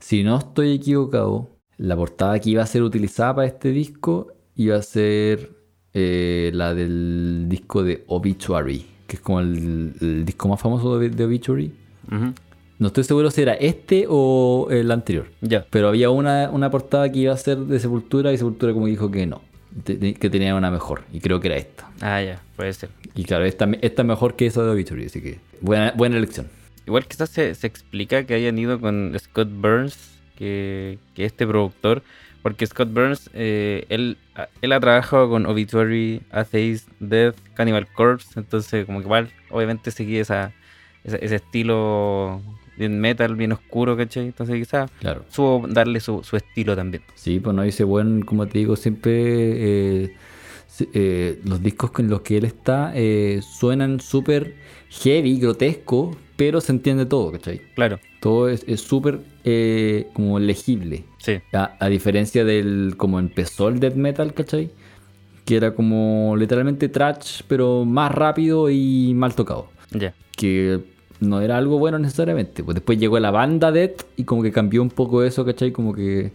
Si no estoy equivocado, la portada que iba a ser utilizada para este disco iba a ser eh, la del disco de Obituary, que es como el, el disco más famoso de, de Obituary. Ujú. No estoy seguro si era este o el anterior. Ya. Pero había una, una portada que iba a ser de Sepultura y Sepultura como dijo que no, que tenía una mejor. Y creo que era esta. Ah, ya. Puede ser. Y claro, esta, esta es mejor que esa de Obituary, así que buena, buena elección. Igual quizás se, se explica que hayan ido con Scott Burns, que, que este productor, porque Scott Burns, eh, él, él ha trabajado con Obituary, Atheist, Death, Cannibal Corpse, entonces como que igual obviamente seguía esa, esa- ese estilo bien metal, bien oscuro, ¿cachai? Entonces quizás Claro. supo darle su, su estilo también. Sí, pues no dice buen, como te digo, siempre eh, eh, los discos con los que él está eh, suenan súper heavy, grotesco, pero se entiende todo, ¿cachai? Claro, Todo es súper eh, como legible. sí, A, a diferencia del como empezó el death metal, ¿cachai? Que era como literalmente trash, pero más rápido y mal tocado. ya. Que no era algo bueno necesariamente. Pues después llegó la banda Death y como que cambió un poco eso, ¿cachai? Como que...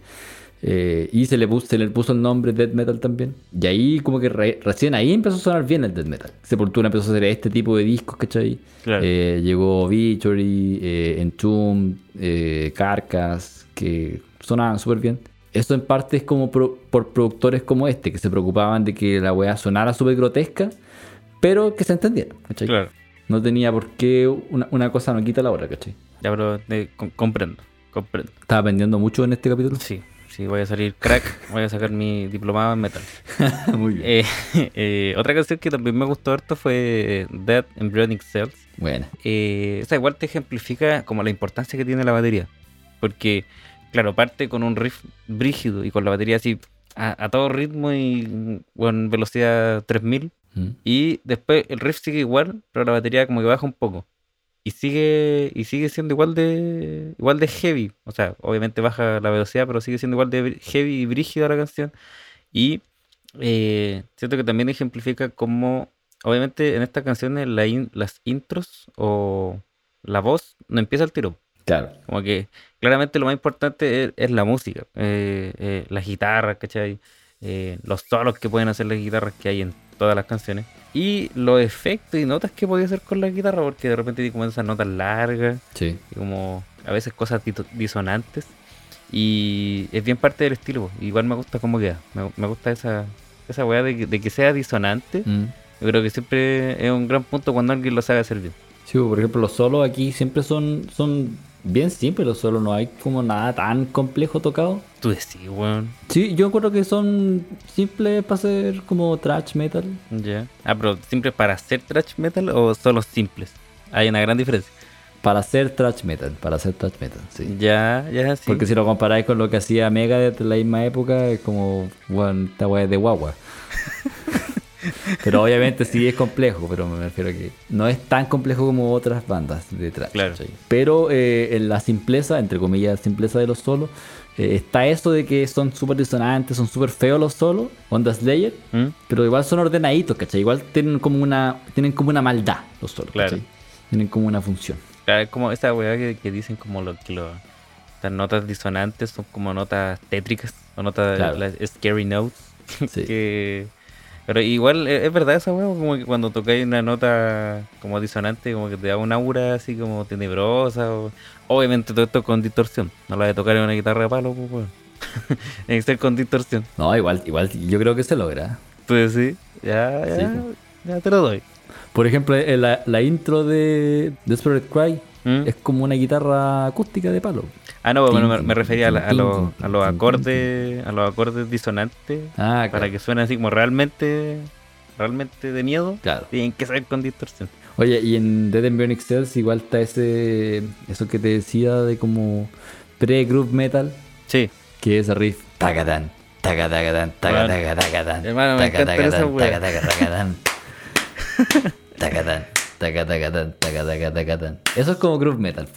eh, y se le, puso, se le puso el nombre Death Metal también. Y ahí como que re- recién ahí empezó a sonar bien el Death Metal. Sepultura empezó a hacer este tipo de discos, ¿cachai? Claro. Eh, llegó Victory, eh, Entomb, eh, Carcass, que sonaban súper bien. Eso en parte es como pro- por productores como este, que se preocupaban de que la weá sonara súper grotesca, pero que se entendiera, ¿cachai? Claro. No tenía por qué una, una cosa no quita la otra, ¿cachai? Ya, pero eh, com- comprendo, comprendo. Estaba aprendiendo mucho en este capítulo. Sí, sí, voy a salir crack, voy a sacar mi diplomado en metal. *laughs* Muy bien. Eh, *laughs* eh, otra canción que también me gustó harto fue Dead Embryonic Cells. Buena. Eh, esa igual te ejemplifica como la importancia que tiene la batería. Porque, claro, parte con un riff brígido y con la batería así a, a todo ritmo y con velocidad 3000. Mm. Y después el riff sigue igual, pero la batería como que baja un poco. Y sigue, y sigue siendo igual de igual de heavy. O sea, obviamente baja la velocidad, pero sigue siendo igual de heavy y brígida la canción. Y eh, siento que también ejemplifica cómo, obviamente en estas canciones la in- las intros o la voz no empieza al tiro. Claro. Como que claramente lo más importante es, es la música, eh, eh, las guitarras, ¿cachai? Eh, los solos que pueden hacer las guitarras que hay en todas las canciones. Y los efectos y notas que podía hacer con la guitarra, porque de repente tiene como esas notas largas Sí. y como a veces cosas disonantes. Y es bien parte del estilo. po. Igual me gusta cómo queda. Me, me gusta esa, esa weá de, que- de que sea disonante. Mm. Yo creo que siempre es un gran punto cuando alguien lo sabe hacer bien. Sí, por ejemplo, los solos aquí siempre son, son bien simples. Los solos no hay como nada tan complejo tocado. Tú decís, weón. Sí, yo creo que son simples para hacer como thrash metal. Ya. Ah, pero ¿siempre para hacer thrash metal o solo simples? Hay una gran diferencia. Para hacer thrash metal, para hacer thrash metal, sí. Ya, ya, sí. Porque si lo comparáis con lo que hacía Megadeth en la misma época, es como, bueno, esta weá es de guagua. *laughs* pero obviamente sí es complejo, pero me refiero a que no es tan complejo como otras bandas de. Claro. ¿cachai? Pero eh, en la simpleza, entre comillas, simpleza de los solos, eh, está eso de que son súper disonantes, son súper feos los solos, Onda Slayer, ¿Mm? pero igual son ordenaditos, ¿cachai? Igual tienen como una, tienen como una maldad los solos, Claro. ¿cachai? Tienen como una función. Claro, es como esa weá que, que dicen como lo que lo, las notas disonantes son como notas tétricas o notas Claro. las scary notes *laughs* Sí. que, Pero igual, e- es verdad esa weón, como que cuando tocáis una nota como disonante, como que te da un aura así como tenebrosa. o- Obviamente todo esto con distorsión. No la de tocar en una guitarra de palo, pues weón. *laughs* Tiene que ser con distorsión. No, igual, igual yo creo que se logra. Pues sí, ya, ya, Sí, ya te lo doy. Por ejemplo, eh, la, la intro de Desperate Cry ¿Mm? es como una guitarra acústica de palo. Ah, no, bueno, me, refería a, la- a los, a los acordes, a los acordes disonantes. Ah, Para claro. que suene así como realmente, realmente de miedo. Claro. Tienen que ser con distorsión. Oye, y en Dead and Bionic Cells igual está ese eso que te decía de como pre-groove metal, Sí, que es el riff tagadán, tagadán, tagadán, tagadán, tagadán, tagadán, tagadán. Eso es como groove metal.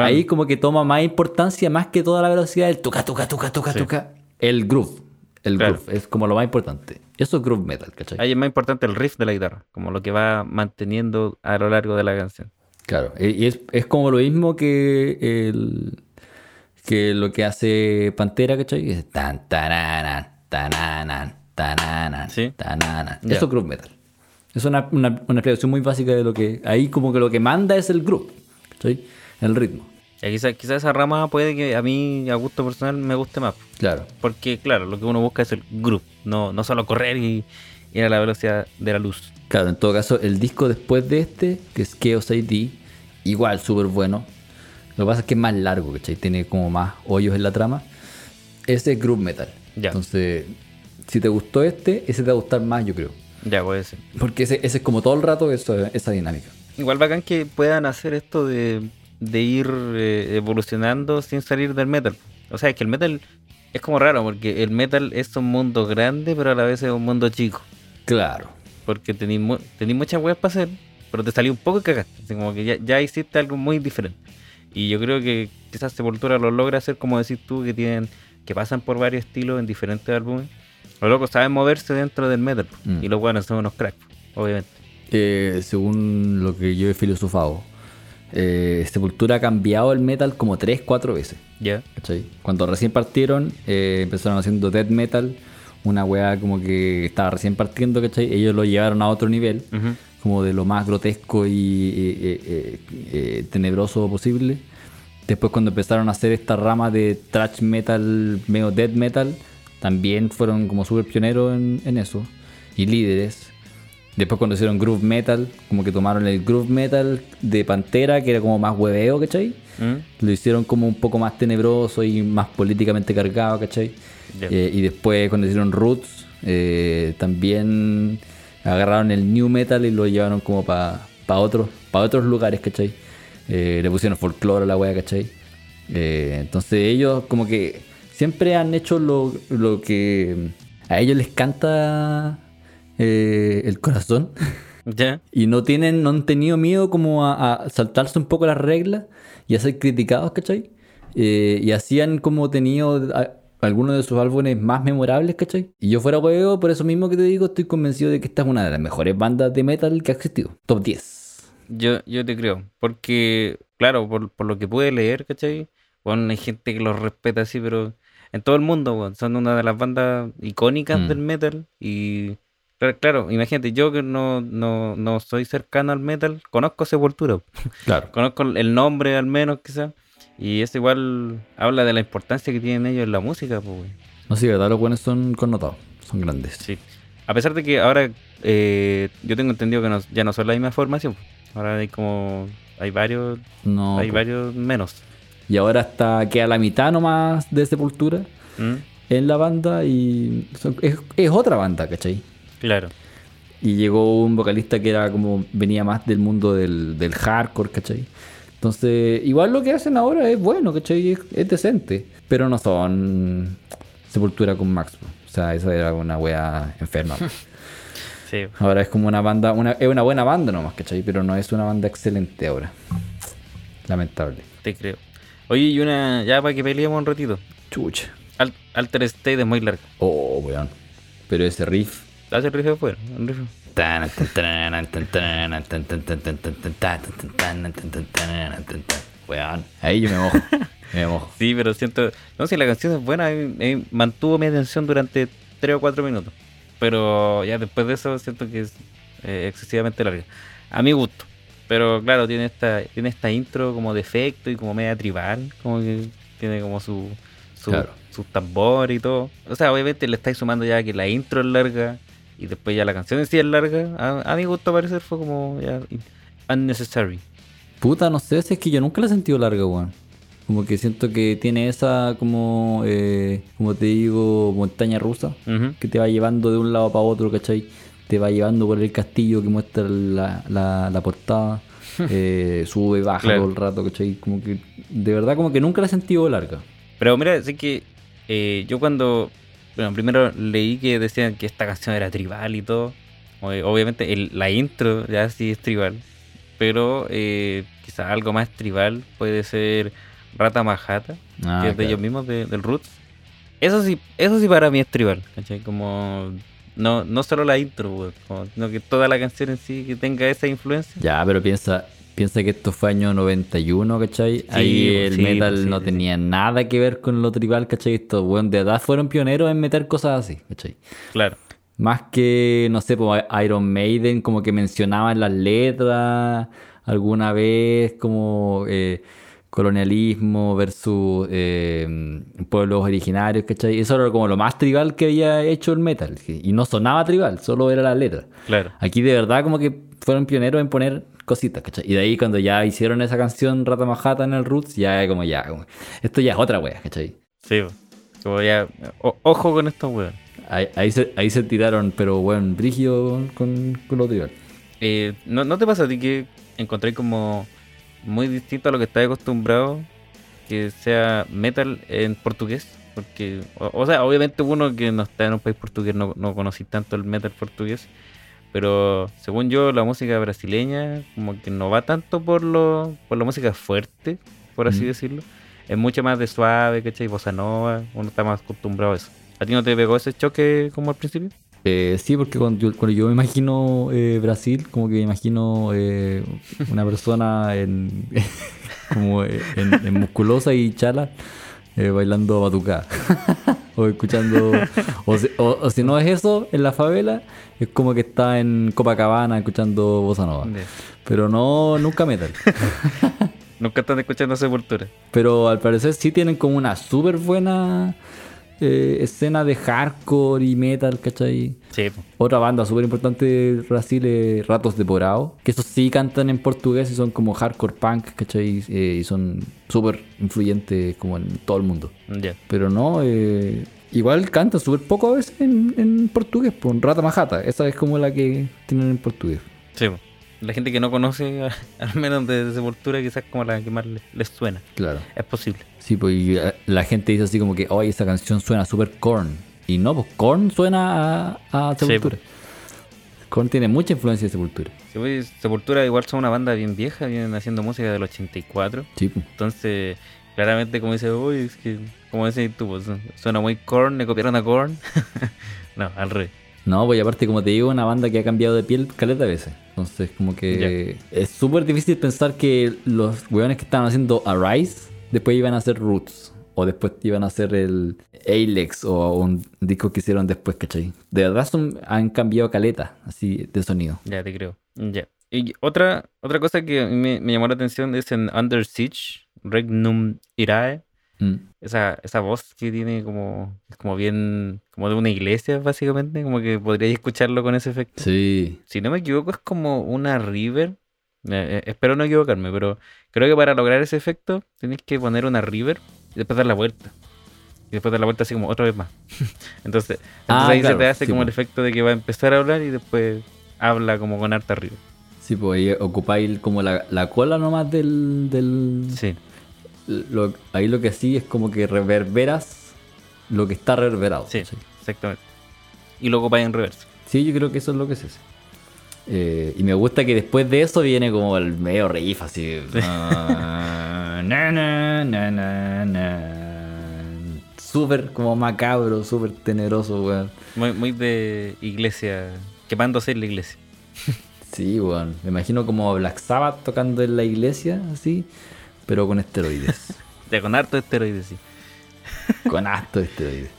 Ahí como que toma más importancia más que toda la velocidad del tuca, tuca, tuca, tuca, Sí. tuca. El groove. El Claro. groove es como lo más importante. Eso es groove metal, ¿cachai? ahí es más importante el riff de la guitarra, como lo que va manteniendo a lo largo de la canción. Claro, y es, es como lo mismo que el que lo que hace Pantera, ¿cachai? Es tan tananan, tananan, tananan, Sí. tananan. Ya. Eso es groove metal. Es una, una, una explicación muy básica de lo que... Ahí como que lo que manda es el groove, ¿cachai? El ritmo. Y quizás quizá esa rama puede que a mí, a gusto personal, me guste más. Claro. Porque, claro, lo que uno busca es el groove, no, no solo correr y ir a la velocidad de la luz. Claro, en todo caso, el disco después de este, que es Chaos ID, igual súper bueno. Lo que pasa es que es más largo, ¿cachai? Tiene como más hoyos en la trama. Ese es groove metal. Ya. Entonces, si te gustó este, ese te va a gustar más, yo creo. Ya puede ser. Porque ese, ese es como todo el rato eso- esa dinámica. Igual bacán que puedan hacer esto de, de ir eh, evolucionando sin salir del metal. O sea, es que el metal es como raro, porque el metal es un mundo grande, pero a la vez es un mundo chico. Claro. Porque tenéis mu- muchas weas para hacer, pero te salió un poco y cagaste. Así como que ya, ya hiciste algo muy diferente. Y yo creo que quizás Sepultura lo logra hacer, como decís tú, que tienen que pasan por varios estilos en diferentes álbumes. Los locos saben moverse dentro del metal. Mm. Y los buenos son unos cracks, obviamente. Eh, según lo que yo he filosofado, eh, Sepultura ha cambiado el metal como 3, 4 veces. Ya. ¿cachai? Cuando recién partieron, eh, empezaron haciendo death metal, una weá como que estaba recién partiendo, ¿cachai? Ellos lo llevaron a otro nivel, como de lo más grotesco y eh, tenebroso posible. Después cuando empezaron a hacer esta rama de thrash metal, medio death metal, también fueron como súper pioneros en, en eso, y líderes. Después cuando hicieron groove metal, como que tomaron el groove metal de Pantera, que era como más hueveo, ¿cachai? ¿Mm? Lo hicieron como un poco más tenebroso y más políticamente cargado, ¿cachai? Ya. Eh, y después cuando hicieron Roots, eh, también agarraron el new metal y lo llevaron como para otros, pa otros lugares, ¿cachai? Eh, le pusieron folclore a la wea, ¿cachai? Eh, entonces ellos como que siempre han hecho lo, lo que a ellos les canta eh, el corazón. *laughs* Ya. Y no tienen, no han tenido miedo como a, a saltarse un poco las reglas y a ser criticados, ¿cachai? Eh, y así han como tenido a- algunos de sus álbumes más memorables, ¿cachai? Y yo fuera huevo, por eso mismo que te digo, estoy convencido de que esta es una de las mejores bandas de metal que ha existido. Top 10. Yo, yo te creo. Porque, claro, por, por lo que pude leer, ¿cachai? Bueno, hay gente que los respeta así, pero en todo el mundo, weón, son una de las bandas icónicas Mm. del metal. Y claro, claro, imagínate, yo que no, no, no soy cercano al metal, conozco Sepultura. *laughs* Claro. Conozco el nombre al menos, quizás. Y eso igual habla de la importancia que tienen ellos en la música, pues. No sé, ¿verdad? Los buenos son connotados, son grandes. Sí. A pesar de que ahora eh, yo tengo entendido que no- ya no son la misma formación. Ahora hay como. Hay varios. No, hay varios menos. Y ahora está queda la mitad nomás de Sepultura ¿Mm? en la banda y son- es, es otra banda, ¿cachai? Claro. Y llegó un vocalista que era como, venía más del mundo del, del hardcore, ¿cachai? Entonces, igual lo que hacen ahora es bueno, ¿cachai? Es, es decente. Pero no son Sepultura con Max. O sea, esa era una wea enferma. *laughs* Sí. ahora es como una banda, una, es una buena banda nomás, ¿cachai? Pero no es una banda excelente ahora. Lamentable. Te creo. Oye, y una. Ya para que peleemos un ratito. Chucha. Al- Alter State es muy largo. Oh, weón. Pero ese riff. Hace el riff afuera. Un riff. Weón. Ahí yo me mojo. Me mojo. Sí, pero siento. No sé, la canción es buena. mantuvo mi atención durante 3 o 4 minutos. Pero ya después de eso siento que es eh, excesivamente larga. A mi gusto. Pero claro, tiene esta, tiene esta intro como de efecto y como media tribal. Como que tiene como su, su, Claro. su tambor y todo. O sea, obviamente le estáis sumando ya que la intro es larga y después ya la canción en sí es larga. A, a mi gusto parecer fue como ya unnecessary. Puta, no sé, si es que yo nunca la he sentido larga, weón. Como que siento que tiene esa, como, eh, como te digo, montaña rusa, que te va llevando de un lado para otro, ¿cachai? Te va llevando por el castillo que muestra la, la, la portada, *laughs* eh, sube, baja Claro. todo el rato, ¿cachai? Como que, de verdad, como que nunca la he sentido larga. Pero mira, sé que eh, yo cuando, bueno, primero leí que decían que esta canción era tribal y todo. Ob- Obviamente el- la intro ya sí es tribal, pero eh, quizás algo más tribal puede ser Rata Majata, Ah, que es de ellos mismos, de- del Roots. Eso sí, eso sí para mí es tribal, ¿cachai? Como no, no solo la intro, weón, sino que toda la canción en sí que tenga esa influencia. Ya, pero piensa, piensa que esto fue año 91, ¿cachai? Ahí pues, el sí, metal pues, sí, no sí, tenía nada que ver con lo tribal, ¿cachai? Estos weón de edad fueron pioneros en meter cosas así, ¿cachai? Claro, Más que, no sé, pues Iron Maiden como que mencionaban las letras alguna vez como eh, colonialismo versus eh, pueblos originarios, ¿cachai? Eso era como lo más tribal que había hecho el metal. Y no sonaba tribal, solo era la letra. claro. Aquí de verdad como que fueron pioneros en poner cositas, ¿cachai? Y de ahí cuando ya hicieron esa canción Rata Majata en el Roots, ya como ya, como, esto ya es otra wea, ¿cachai? Sí, como ya, o- ojo con estos weón. Ahí, ahí se, ahí se tiraron, pero bueno, brígido con, con lo tribal. Eh, ¿no, ¿No te pasa a ti que encontré como muy distinto a lo que estás acostumbrado que sea metal en portugués? Porque, o, o sea, obviamente uno que no está en un país portugués no, no conocí tanto el metal portugués, pero según yo la música brasileña como que no va tanto por, lo, por la música fuerte, por así decirlo. Es mucho más de suave, ¿cachai? Bossa nova, uno está más acostumbrado a eso. ¿A ti no te pegó ese choque como al principio? Eh, sí, porque cuando yo, cuando yo me imagino eh, Brasil, como que me imagino eh, una persona en, *laughs* como en, en musculosa y chala eh, bailando batucada. *laughs* o escuchando. O, si- o- o si no es eso, en la favela, es como que está en Copacabana escuchando bossa nova. Pero no, nunca metal. *laughs* Nunca están escuchando Sepultura. Pero al parecer sí tienen como una súper buena eh, escena de hardcore y metal, ¿cachai? Sí. Otra banda súper importante de Brasil es Ratos de Porao, que esos sí cantan en portugués y son como hardcore punk, ¿cachai? Eh, y son súper influyentes como en todo el mundo. Pero no, eh, igual cantan súper poco a veces en, en portugués, por Rata Majata, esa es como la que tienen en portugués. Sí. La gente que no conoce, *laughs* al menos de, Sepultura, quizás como la que más le- les suena. Claro. Es posible. Sí, pues y, eh, la gente dice así como que, oye, esa canción suena súper corn. Y no, pues corn suena a, a Sí, Sepultura. Korn tiene mucha influencia de Sepultura. Sí, pues, Sepultura igual son una banda bien vieja, vienen haciendo música del 84. Sí, pues. Entonces, claramente como dice, uy, es que, como decís tú, pues, suena muy corn, le copiaron a corn. *laughs* no, al revés. No, pues y aparte, como te digo, una banda que ha cambiado de piel caleta de veces. Entonces, como que es súper difícil pensar que los weones que estaban haciendo Arise después iban a hacer Roots. O después iban a hacer el Alex o un disco que hicieron después, ¿cachai? De verdad son, han cambiado caleta, así, de sonido. Ya te creo. Ya. Y otra, otra cosa que a mí me, me llamó la atención es en Under Siege, Regnum Irae. Mm. Esa, esa voz que tiene como, como bien, como de una iglesia, básicamente, como que podríais escucharlo con ese efecto. Sí. Si no me equivoco, es como una river. Eh, eh, espero no equivocarme, pero creo que para lograr ese efecto tenéis que poner una river y después dar la vuelta. Y después dar la vuelta así como otra vez más. entonces, *laughs* entonces Ah, ahí claro, se te hace sí, como po. el efecto de que va a empezar a hablar y después habla como con harta river. Sí, pues ahí ocupáis como la, la cola nomás del, del, Sí, lo- ahí lo que sí es como que reverberas lo que está reverberado. sí, ¿cachai? exactamente. Y luego va en reverso. Sí, yo creo que eso es lo que se hace. Eh, y me gusta que después de eso viene como el medio riff así. *laughs* Na, na, na, na, na. Súper como macabro, súper tenebroso, weón. Muy, muy de iglesia, quemándose en la iglesia. *laughs* Sí, weón. Me imagino como Black Sabbath tocando en la iglesia, así, pero con esteroides. *laughs* Ya con harto esteroides, sí. Con acto esteroides.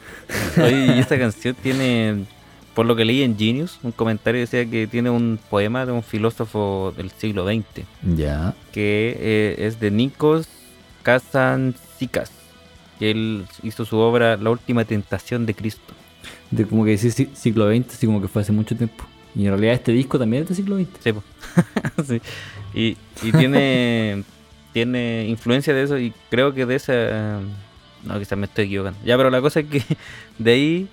Oye, y esta canción tiene por lo que leí en Genius, un comentario decía que tiene un poema de un filósofo del siglo XX, Ya. que eh, es de Nikos Kazantzakis, que él hizo su obra La última tentación de Cristo. De como que decir si- siglo XX, así como que fue hace mucho tiempo. Y en realidad este disco también es del siglo XX. Sí. *laughs* Sí. Y, y tiene, tiene influencia de eso y creo que de esa... No, quizás me estoy equivocando. Ya, pero la cosa es que *laughs* de ahí...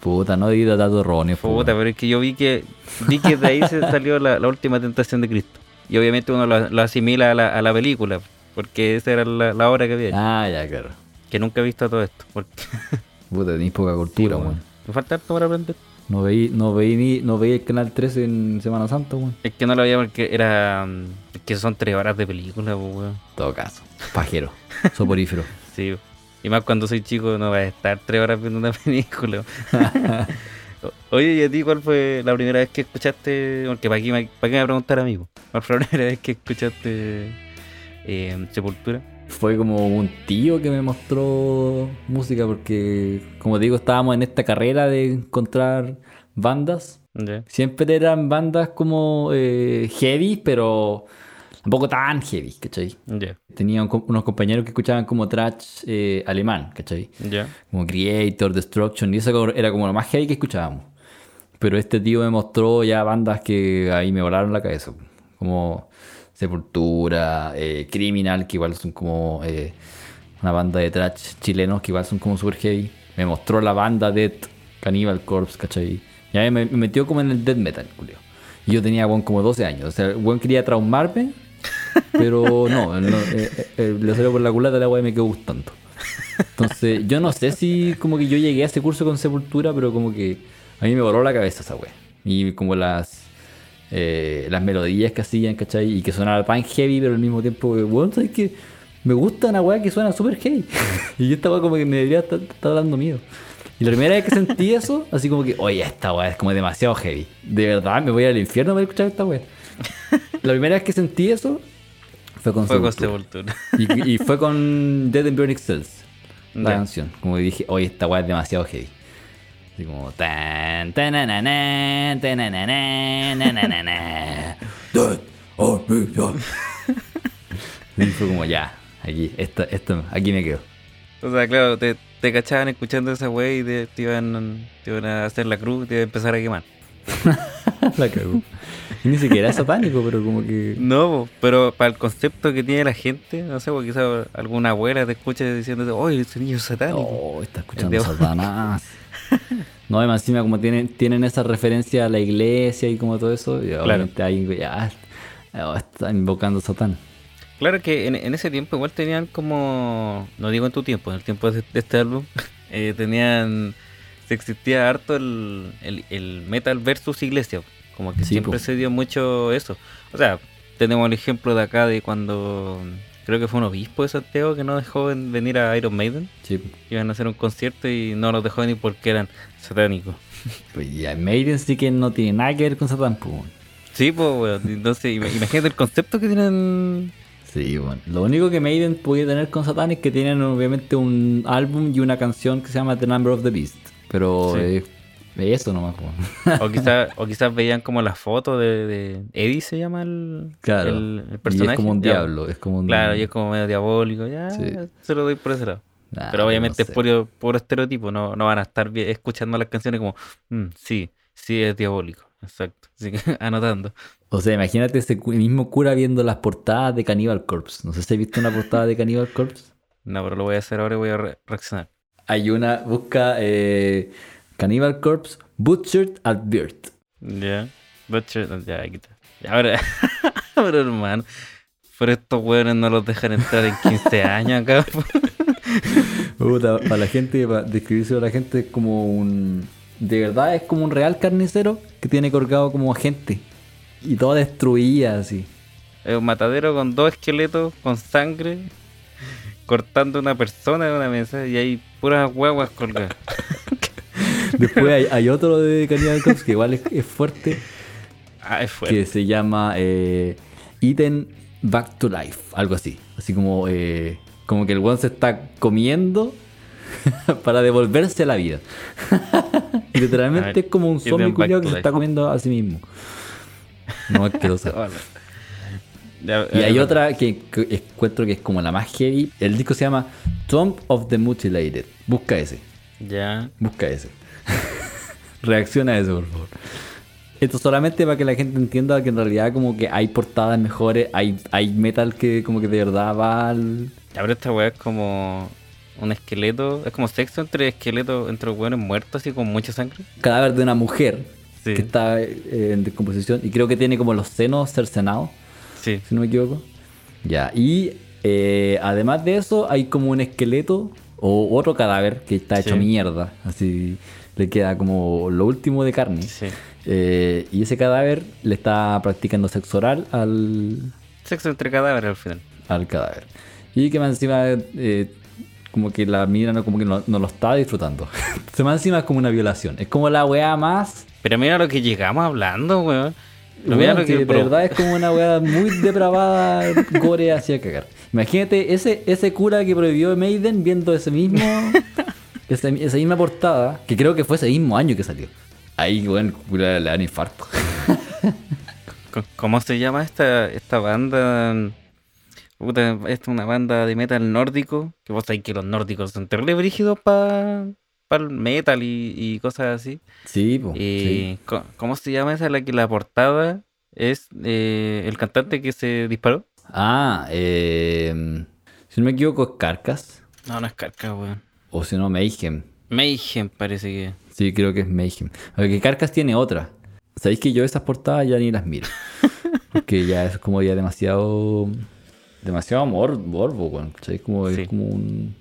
Puta, no di datos erróneos. Puta, weón. pero es que yo vi que, vi que de ahí se *laughs* salió la, la última tentación de Cristo. Y obviamente uno lo, lo asimila a la, a la película, porque esa era la, la obra que había hecho. Ah, ya, claro. Que nunca he visto todo esto. Porque *laughs* Puta, tenés poca cultura, weón. weón. me falta harto para aprender. No veí, no veí ni, no veí el canal 13 en Semana Santa, weón. Es que no lo veía porque era... mm, es que son tres horas de película, pues, weón. En todo caso. Pajero. Soporífero. Sí. Y más cuando soy chico no va a estar tres horas viendo una *laughs* película. *laughs* Oye, ¿y a ti cuál fue la primera vez que escuchaste? Porque para qué me, para qué me preguntar a mí? po? ¿Cuál fue la primera vez que escuchaste eh, Sepultura? Fue como un tío que me mostró música porque, como digo, estábamos en esta carrera de encontrar bandas. Siempre eran bandas como eh, heavy, pero tampoco tan heavy, ¿cachai? Ya. Tenía un unos compañeros que escuchaban como trash eh, alemán, ¿cachai? Ya. Como Creator, Destruction, y eso era como lo más heavy que escuchábamos. Pero este tío me mostró ya bandas que ahí me volaron la cabeza, como Sepultura, eh, Criminal, que igual son como eh, una banda de trash chilenos que igual son como super heavy. Me mostró la banda Death, Cannibal Corpse, ¿cachai? Y ahí me, me metió como en el death metal, Julio. Y yo tenía, bueno, como 12 años. O sea, el weón quería traumarme, pero no, no, eh, eh, eh, le salió por la culata la weá y me quedó gustando. Entonces, yo no sé si como que yo llegué a ese curso con Sepultura, pero como que a mí me voló la cabeza esa wea. Y como las eh, las melodías que hacían, ¿cachai? Y que sonaba tan heavy, pero al mismo tiempo, weón, ¿sabes qué? Me gusta una weá que suena súper heavy. *laughs* y esta weá como que me debería estar, estar dando miedo. Y la primera vez que sentí eso, así como que, oye, esta weá es como demasiado heavy. De verdad, me voy al infierno para escuchar esta weá. La primera vez que sentí eso fue con Fue con Sepultura. Sepultura. *laughs* Y, y fue con Dead and Burning Cells, la canción. Como dije, oye, esta weá es demasiado heavy. Así como tan tananana, tananana, nananana, *laughs* Dead or Beyond. *laughs* Y fue como ya, aquí, esta, esta, aquí me quedo. O sea, claro, te, te cachaban escuchando esa wey y te, te iban, te iban a hacer la cruz y te iban a empezar a quemar. La cagó. *laughs* Ni siquiera es satánico, pero como que. No, pero para el concepto que tiene la gente, no sé, porque quizás alguna abuela te escucha diciendo, oye, ese niño es satánico. Oh, está escuchando. Satanás. *laughs* No, además encima como tienen, tienen esa referencia a la iglesia y como todo eso, y obviamente ahí ya oh, está invocando a Satán. Claro que en, en ese tiempo igual tenían como, no digo en tu tiempo, en el tiempo de, de este álbum, *laughs* eh, tenían, se existía harto el, el, el metal versus iglesia, como que Sí, siempre po. se dio mucho eso. O sea, tenemos el ejemplo de acá de cuando, creo que fue un obispo de Santiago que no dejó en- venir a Iron Maiden, Sí. iban a hacer un concierto y no los dejó venir porque eran satánicos. *laughs* Pues ya Maiden sí que no tiene nada que ver con Satán, pues. Sí, pues, entonces ima- imagínate el concepto que tienen Sí, bueno. Lo único que Maiden podía tener con Satán es que tienen obviamente un álbum y una canción que se llama The Number of the Beast. Pero Sí. Es eso nomás, pues. *laughs* O quizás o quizás veían como la foto de, de Eddie se llama el, Claro. el, el y personaje. es como un diablo, es como un... Claro, y es como medio diabólico, ya Sí. se lo doy por ese lado. Nah, Pero obviamente no sé. es puro, puro estereotipo, no, no van a estar escuchando las canciones como, "Mm, sí, sí es diabólico, exacto. Así que *laughs* anotando. O sea, imagínate ese mismo cura viendo las portadas de Cannibal Corpse. No sé si has visto una portada de Cannibal Corpse. No, pero lo voy a hacer ahora y voy a re- reaccionar. Hay una, busca eh, Cannibal Corpse Butchered at Birth. Ya, Butcher, ya, aquí está. Ya, Ahora, *laughs* pero hermano, pero estos hueones no los dejan entrar en 15 *laughs* años acá. Puta, para la gente, para describirse a la gente, es como un. De verdad, es como un real carnicero que tiene colgado como gente. Y toda destruida, así. Es un matadero con dos esqueletos, con sangre, cortando una persona de una mesa y hay puras guaguas colgadas. *laughs* *laughs* Después hay, hay otro de Cannibal Corpse que igual es, es fuerte, Ah, es fuerte. que se llama eh, Eaten Back to Life, algo así. Así como, eh, como que el weón se está comiendo *laughs* para devolverse a la vida. *laughs* Literalmente ver, es como un zombie to que se está comiendo a sí mismo. No es que lo. Ya, Y hay otra que, que encuentro que es como la más heavy. El disco se llama Tomb of the Mutilated. Busca ese. Ya. Busca ese. *laughs* Reacciona a eso, por favor. Esto solamente para que la gente entienda que en realidad como que hay portadas mejores, hay, hay metal que como que de verdad va al... Ya, pero esta weá es como un esqueleto. Es como sexo entre esqueletos, entre hueones muertos así con mucha sangre. cadáver de una mujer Sí. que está eh, en descomposición y creo que tiene como los senos cercenados, Sí. si no me equivoco. Ya, y eh, además de eso hay como un esqueleto o otro cadáver que está hecho Sí. mierda, así le queda como lo último de carne. Sí. Eh, y ese cadáver le está practicando sexo oral al, Sexo entre cadáveres al final. al cadáver. Y que más encima, eh, como que la mina no, como que no, no lo está disfrutando. *laughs* Entonces más encima es como una violación. Es como la weá más... Pero mira lo que llegamos hablando, weón. Mira lo que de verdad es como una weá muy *laughs* depravada, gore hacia cagar. Imagínate ese, ese cura que prohibió Maiden viendo ese mismo... *laughs* esa, esa misma portada, que creo que fue ese mismo año que salió. Ahí, cura le dan infarto. *laughs* ¿Cómo se llama esta, esta banda? Puta, esta es una banda de metal nórdico. Que vos sabés que los nórdicos son terrible brígidos para el metal y, y cosas así. Sí, po, Y, sí. ¿Cómo se llama esa? La que la portada es eh, el cantante que se disparó. Ah, eh, si no me equivoco es Carcass. No, no es Carca, weón. O si no, Mayhem. Mayhem parece que. Sí, creo que es Mayhem. Aunque Carcass tiene otra. Sabéis que yo esas portadas ya ni las miro. *laughs* Porque ya es como ya demasiado. Demasiado mor morbo, weón. ¿cachai? Como, Sí. es como un.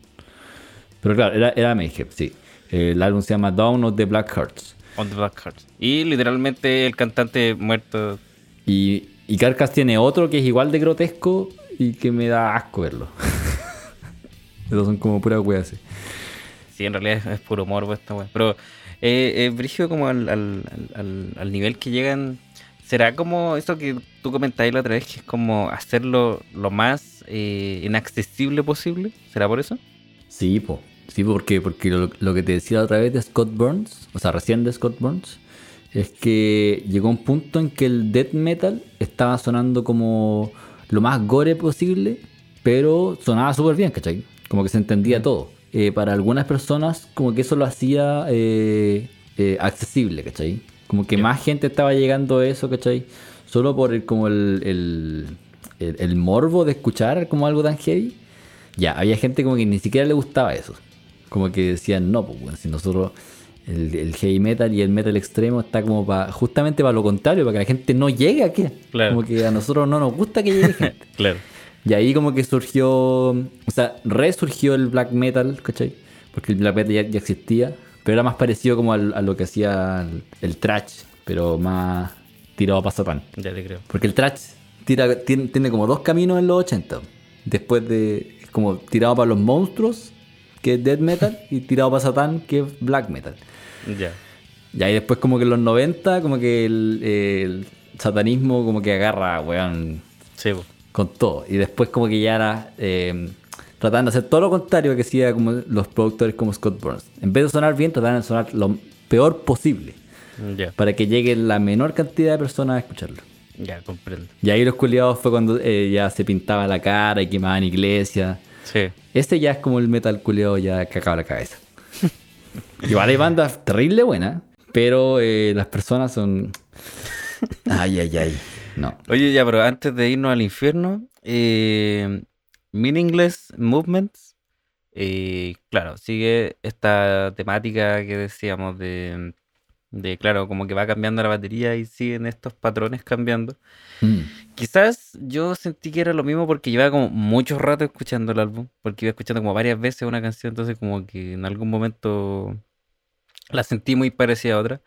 Pero claro, era, era Mayhem, sí. El álbum se llama Dawn of the Black Hearts. On the Black Hearts. Y literalmente el cantante muerto. Y, y Carcass tiene otro que es igual de grotesco y que me da asco verlo. *laughs* Esos son como puras weas así. Sí, en realidad es, es puro morbo esta weá. Pero eh, brígido como al, al, al- al- al nivel que llegan. ¿Será como eso que tú comentabas la otra vez, que es como hacerlo lo más eh, inaccesible posible? ¿Será por eso? Sí, po. Sí, porque, porque lo, lo que te decía la otra vez de Scott Burns, o sea, recién de Scott Burns, es que llegó un punto en que el death metal estaba sonando como lo más gore posible, pero sonaba súper bien, ¿cachai? Como que se entendía todo. Eh, para algunas personas, como que eso lo hacía eh, eh, accesible, ¿cachai? Como que más gente estaba llegando a eso, ¿cachai? Solo por el, como el, el, el- el morbo de escuchar como algo tan heavy. Ya, había gente como que ni siquiera le gustaba eso. Como que decían, no, pues bueno, si nosotros el, el heavy metal y el metal extremo está como para justamente para lo contrario, para que la gente no llegue aquí. Claro. Como que a nosotros no nos gusta que llegue *laughs* gente. Claro. Y ahí como que surgió, o sea, resurgió el black metal, ¿cachai? Porque el black metal ya, ya existía, pero era más parecido como al- a lo que hacía el, el thrash, pero más tirado para Satán. Ya te creo. Porque el thrash tira, tiene, tiene como dos caminos en los 80. Después de, es como tirado para los monstruos, que es death metal, y tirado para Satán, que es black metal. Ya. Y ahí después como que en los 90, como que el, el satanismo como que agarra, weón, Sí, po. Con todo. Y después como que ya era eh, tratando de hacer todo lo contrario que hacía como los productores como Scott Burns. En vez de sonar bien, trataban de sonar lo peor posible. Ya. Para que llegue la menor cantidad de personas a escucharlo. Ya, comprendo. Y ahí los culiados fue cuando eh, ya se pintaba la cara y quemaban iglesias. Sí. Este ya es como el metal culiado ya que acaba la cabeza. *laughs* Igual hay bandas terrible buenas, pero eh, las personas son... Ay, ay, ay. No. Oye, ya, pero antes de irnos al infierno, eh, Meaningless Movements, eh, claro, sigue esta temática que decíamos de, de, claro, como que va cambiando la batería y siguen estos patrones cambiando. Mm. Quizás yo sentí que era lo mismo porque llevaba como mucho rato escuchando el álbum, porque iba escuchando como varias veces una canción, entonces como que en algún momento la sentí muy parecida a otra.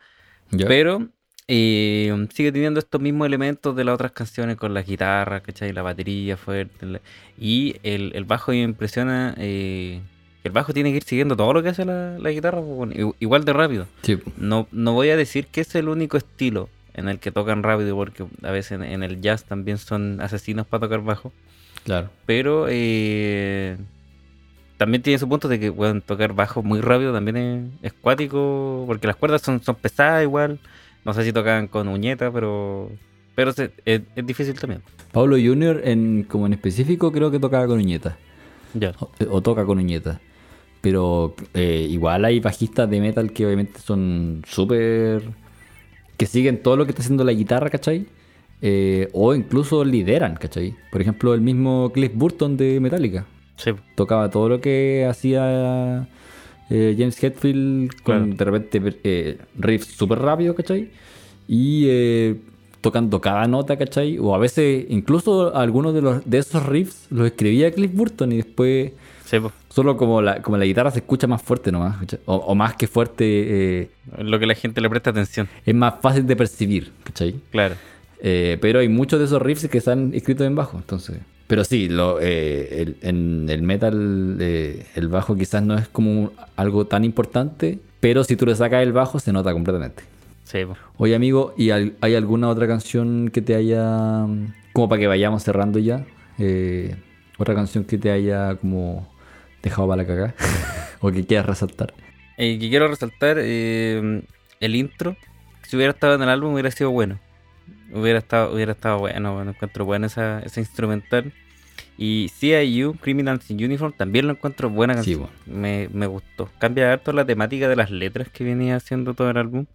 Pero eh, sigue teniendo estos mismos elementos de las otras canciones con la guitarra, ¿cachai? La batería fuerte. la- Y el, el bajo me impresiona. eh, el bajo tiene que ir siguiendo todo lo que hace la, la guitarra, pues, igual de rápido. Sí. No, no voy a decir que es el único estilo en el que tocan rápido, porque a veces en, en el jazz también son asesinos para tocar bajo. Claro. Pero eh, también tiene su punto de que pueden tocar bajo muy rápido, también es, es cuático, porque las cuerdas son, son pesadas igual. No sé si tocan con uñeta, pero pero es, es difícil también. Pablo Junior, en, como en específico, creo que tocaba con uñeta. Ya. O, o toca con uñeta. Pero eh, igual hay bajistas de metal que obviamente son súper. que siguen todo lo que está haciendo la guitarra, ¿cachai? Eh, o incluso lideran, ¿cachai? Por ejemplo, el mismo Cliff Burton de Metallica. Sí. Tocaba todo lo que hacía eh, James Hetfield con Claro. de repente eh, riffs súper rápidos, ¿cachai? Y eh, tocando cada nota, ¿cachai? O a veces incluso algunos de, los, de esos riffs los escribía Cliff Burton y después Sí, solo como la, como la guitarra se escucha más fuerte nomás. O, o más que fuerte, eh, lo que la gente le presta atención. es más fácil de percibir, ¿cachai? Claro. Pero hay muchos de esos riffs que están escritos en bajo, entonces. Pero sí, lo, eh, el- en el metal eh, el bajo quizás no es como algo tan importante, pero si tú le sacas el bajo se nota completamente. Sí. Oye amigo, ¿y hay alguna otra canción que te haya, como para que vayamos cerrando ya? Eh, otra canción que te haya como dejado para la cagada *laughs* o que quieras resaltar. Eh, que quiero resaltar eh, el intro. Si hubiera estado en el álbum hubiera sido bueno. Hubiera estado, hubiera estado bueno, bueno, encuentro bueno esa, esa instrumental. Y CIU, Criminals in Uniform, también lo encuentro buena Sí, canción. me, me gustó. Cambia harto la temática de las letras que venía haciendo todo el álbum.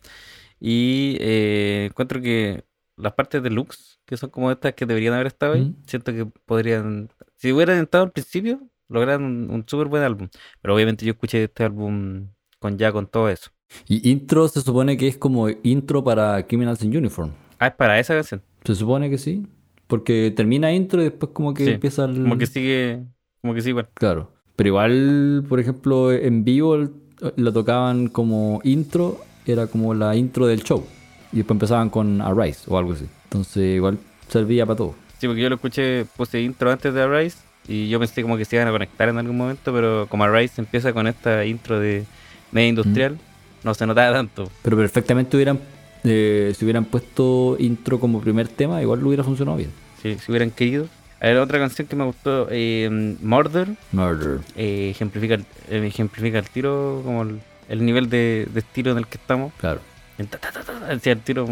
Y eh, encuentro que las partes deluxe, que son como estas que deberían haber estado ahí, Mm. siento que podrían, si hubieran estado al principio, lograr un, un súper buen álbum. Pero obviamente yo escuché este álbum con ya con todo eso. Y intro se supone que es como intro para Criminals in Uniform. Ah, es para esa canción. Se supone que sí. Porque termina intro y después como que Sí, empieza el... Como que sigue, como que sí, igual. Claro. Pero igual, por ejemplo, en vivo lo tocaban como intro, era como la intro del show. Y después empezaban con Arise o algo así. Entonces igual servía para todo. Sí, porque yo lo escuché, puse intro antes de Arise y yo pensé como que se iban a conectar en algún momento, pero como Arise empieza con esta intro de media industrial, no se notaba tanto. Pero perfectamente hubieran, eh, si hubieran puesto intro como primer tema, igual lo hubiera funcionado bien. Si, si hubieran querido. A ver, otra canción que me gustó, eh, Murder, Murder. eh, ejemplifica, el, eh, ejemplifica el tiro, como el, el nivel de, de estilo en el que estamos. Claro. El ta, ta, ta, el tiro,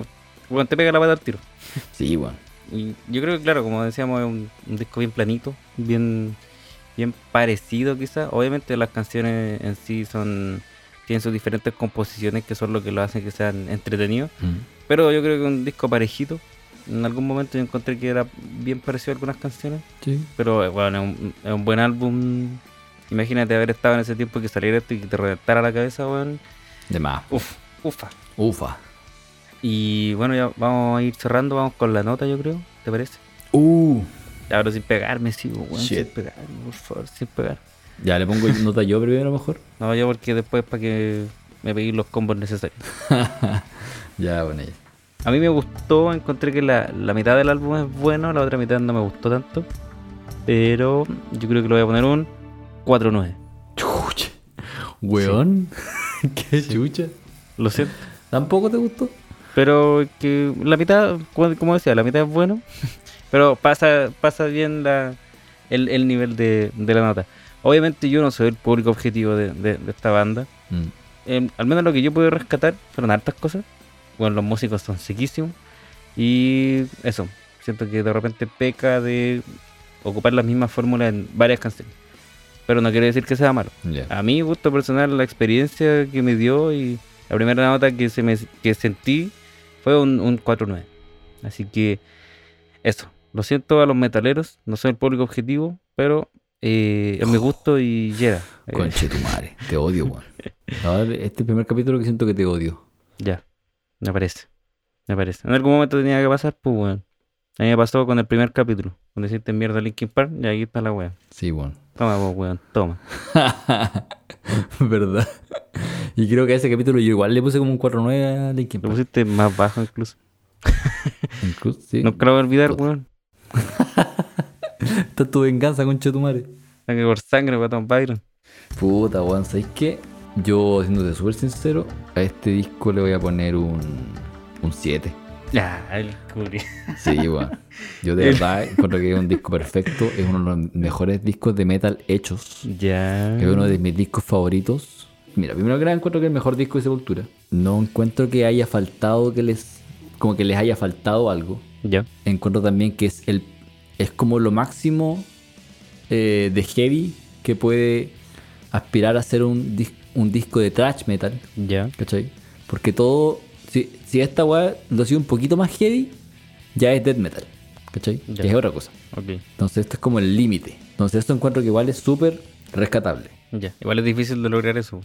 bueno, te pega la pata al tiro. *laughs* Sí, bueno. Y yo creo que, claro, como decíamos, es un, un disco bien planito, bien, bien parecido quizás. Obviamente las canciones en sí son tienen sus diferentes composiciones que son lo que lo hacen que sean entretenidos. Mm. Pero yo creo que un disco parejito. En algún momento yo encontré que era bien parecido a algunas canciones. Sí. Pero eh, bueno, es un, es un buen álbum. Imagínate haber estado en ese tiempo que saliera esto y que te reventara la cabeza, weón. De más. Uf, ufa. Ufa. Y bueno, ya vamos a ir cerrando, vamos con la nota, yo creo. ¿Te parece? Uh. Pero sin pegarme, sí, weón. Sin pegarme, por favor, sin pegar. Ya le pongo *laughs* nota yo primero mejor. No, yo porque después para que me peguéis los combos necesarios. *laughs* ya, bueno, ya. A mí me gustó, encontré que la, la mitad del álbum es bueno, la otra mitad no me gustó tanto. Pero yo creo que le voy a poner un 4-9. Chucha. Weón. *laughs* Qué chucha. Lo siento. ¿Tampoco te gustó? Pero que la mitad, como como decía, la mitad es bueno. Pero pasa, pasa bien la, el, el nivel de, de la nota. Obviamente yo no soy el público objetivo de, de- de esta banda. Mm. Eh, al menos lo que yo puedo rescatar fueron hartas cosas. Bueno, los músicos son sequísimos. Y eso, siento que de repente peca de ocupar las mismas fórmulas en varias canciones. Pero no quiere decir que sea malo. A mí, gusto personal, la experiencia que me dio y la primera nota que, se me, que sentí fue un, un 4-9. Así que eso. Lo siento a los metaleros, no soy el público objetivo, pero eh, es mi gusto y llega. Eh, *laughs* Conche tu madre. Te odio, weón. *laughs* Este es el primer capítulo que siento que te odio. Ya, me parece. Me parece. En algún momento tenía que pasar, pues, weón. A mí me pasó con el primer capítulo. Cuando hiciste mierda a Linkin Park, y ahí está la weón. Sí, weón. Toma, pues, weón, toma. *laughs* ¿Verdad? Y creo que a ese capítulo yo igual le puse como un 4-9 a Linkin Lo Park. pusiste más bajo incluso. Incluso, sí. Lo voy a olvidar, weón. *laughs* Esta es tu venganza, concha de tu madre. Sangre por sangre, Patton Byron. Puta, weón, ¿sabes qué? Yo, siéndote súper sincero, a este disco le voy a poner un, un 7. Ya, el curi. Sí, weón. *laughs* Yo de verdad encuentro que es un disco perfecto. Es uno de los mejores discos de metal hechos. Ya. Es uno de mis discos favoritos. Mira, primero que nada encuentro que es el mejor disco de Sepultura. No encuentro que haya faltado que les... Como que les haya faltado algo. Ya. Encuentro también que es el... Es como lo máximo eh, de heavy que puede aspirar a ser un, dis- un disco de thrash metal. Ya. ¿Cachai? Porque todo. Si, si esta weá lo sido un poquito más heavy, ya es death metal. ¿Cachai? Ya. Que es otra cosa. Ok. Entonces, esto es como el límite. Entonces, esto encuentro que igual es súper rescatable. Ya. Igual es difícil de lograr eso.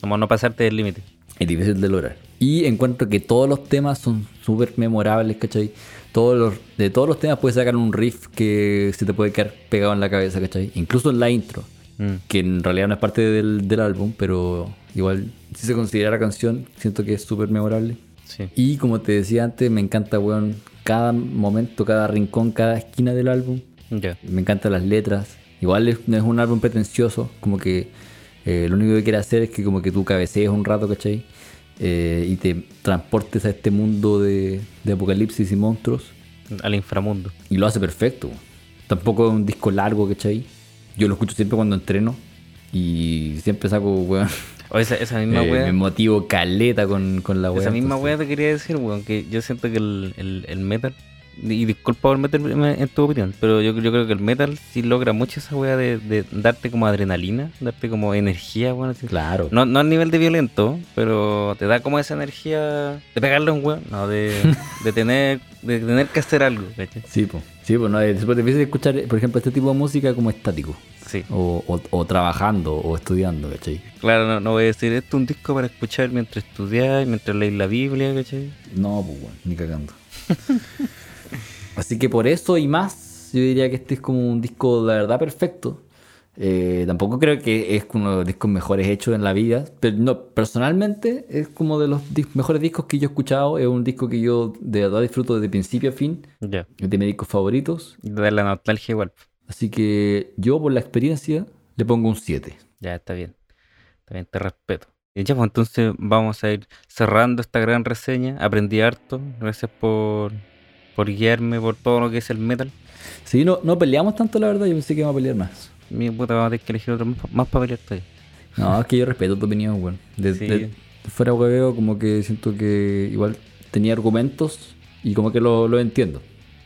Como no pasarte del límite. Es difícil de lograr. Y encuentro que todos los temas son súper memorables, ¿cachai? Todos los, de todos los temas puedes sacar un riff que se te puede quedar pegado en la cabeza, ¿cachai? Incluso en la intro. Mm. que en realidad no es parte del, del álbum, pero igual, si se considera canción, siento que es súper memorable. Sí. Y como te decía antes, me encanta, weón, cada momento, cada rincón, cada esquina del álbum. Me encantan las letras. Igual es- no es un álbum pretencioso, como que eh, lo único que quiere hacer es que como que tú cabecees un rato, ¿cachai? Eh, y te transportes a este mundo de, de apocalipsis y monstruos. Al inframundo. Y lo hace perfecto. Tampoco es un disco largo, ¿cachai? Yo lo escucho siempre cuando entreno. Y siempre saco, weón. *laughs* O esa, esa misma eh, wea. me motivo caleta con, con la weá. Esa misma entonces- wea te quería decir, weón, que yo siento que el, el, el metal, y disculpa por meterme en tu opinión, pero yo, yo creo que el metal sí logra mucho esa wea de, de darte como adrenalina, darte como energía, así. Claro. No, no a nivel de violento, pero te da como esa energía de pegarle a un weón, no, de, *laughs* de tener de tener que hacer algo, ¿cachai? Sí, pues. Sí, pues no, es difícil escuchar, por ejemplo, este tipo de música como estático. Sí, O, o, o trabajando o estudiando, ¿cachai? claro, no, no voy a decir, esto es un disco para escuchar mientras estudias, mientras lees la Biblia, ¿cachai? No, pues bueno, ni cagando. *laughs* Así que por eso y más, yo diría que este es como un disco de verdad perfecto. Eh, tampoco creo que es uno de los discos mejores hechos en la vida, pero no, personalmente es como de los dis- mejores discos que yo he escuchado. Es un disco que yo de verdad disfruto desde principio a fin. Ya, Es de mis discos favoritos. da la nostalgia igual. Así que yo, por la experiencia, le pongo un 7. Ya, está bien. Está bien, te respeto. Y ya, pues entonces vamos a ir cerrando esta gran reseña. Aprendí harto. Gracias por, por guiarme por todo lo que es el metal. Sí, no, no peleamos tanto, la verdad. Yo pensé que íbamos a pelear más. Mi puta, vamos a tener que elegir otro más, más para pelear todavía. No, es que yo respeto tu opinión, weón. De, Sí. de- de fuera hueveo, como que siento que igual tenía argumentos y como que lo, lo entiendo.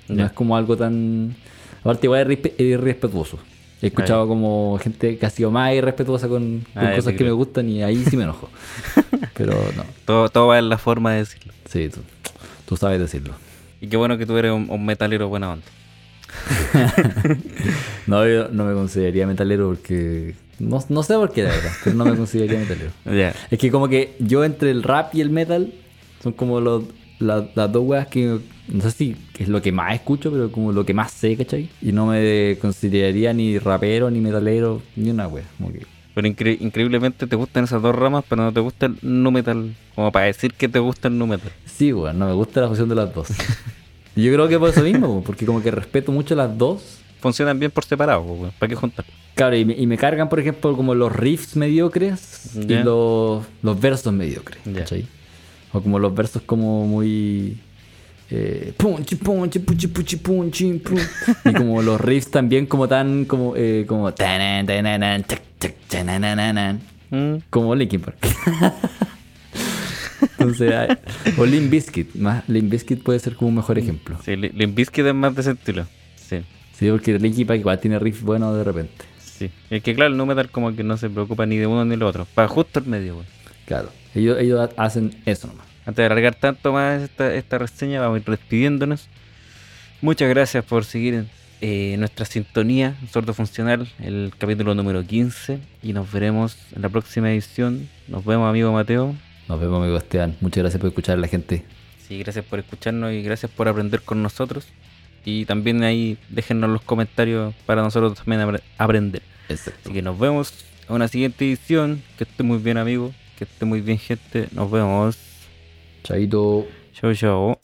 No es como algo tan. Aparte, igual es irrespe- es irrespetuoso. He escuchado como gente que ha sido más irrespetuosa con, con Ah, cosas que me gustan y ahí sí me enojo. *laughs* Pero no, Todo, todo va en la forma de decirlo. sí, tú, tú sabes decirlo. Y qué bueno que tú eres un, un metalero buena onda. *laughs* No, yo no me consideraría metalero porque. No, no sé por qué, la verdad, pero no me consideraría metalero. *laughs* Es que como que yo entre el rap y el metal son como los, la- las dos weas que no sé si es lo que más escucho, pero como lo que más sé, ¿cachai? Y no me consideraría ni rapero, ni metalero, ni una wea. Como que, Pero incre- increíblemente te gustan esas dos ramas, pero no te gusta el nu metal. Como para decir que te gusta el nu metal. sí, weón, no me gusta la fusión de las dos. y *laughs* yo creo que por eso mismo, porque como que respeto mucho las dos. Funcionan bien por separado, weón. ¿Para qué juntar? Claro, y me, y me cargan, por ejemplo, como los riffs mediocres y los, los versos mediocres. ¿cachai? O como los versos como muy... Eh, punchi, punchi, puchi, punchi, pum. y como los riffs también como tan como eh, como Mm, como Linkin Park *laughs* entonces o Limp Bizkit más Limp Bizkit puede ser como un mejor ejemplo Sí, Li- Limp Bizkit es más de ese estilo. Sí. sí porque Linkin Park igual tiene riffs buenos de repente Sí, es que claro, el nu metal como que no se preocupa ni de uno ni de otro. Para justo el medio, claro ellos, ellos hacen eso nomás Antes de alargar tanto más esta, esta reseña, vamos a ir despidiéndonos. Muchas gracias por seguir eh, nuestra sintonía, Sordo Funcional, el capítulo número 15. Y nos veremos en la próxima edición. Nos vemos, amigo Mateo. Nos vemos, amigo Esteban. Muchas gracias por escuchar a la gente. Sí, gracias por escucharnos y gracias por aprender con nosotros. Y también ahí déjennos los comentarios para nosotros también apre- aprender. Exacto. Así que nos vemos en una siguiente edición. Que esté muy bien, amigo. Que esté muy bien, gente. Nos vemos. 再一多，秀秀。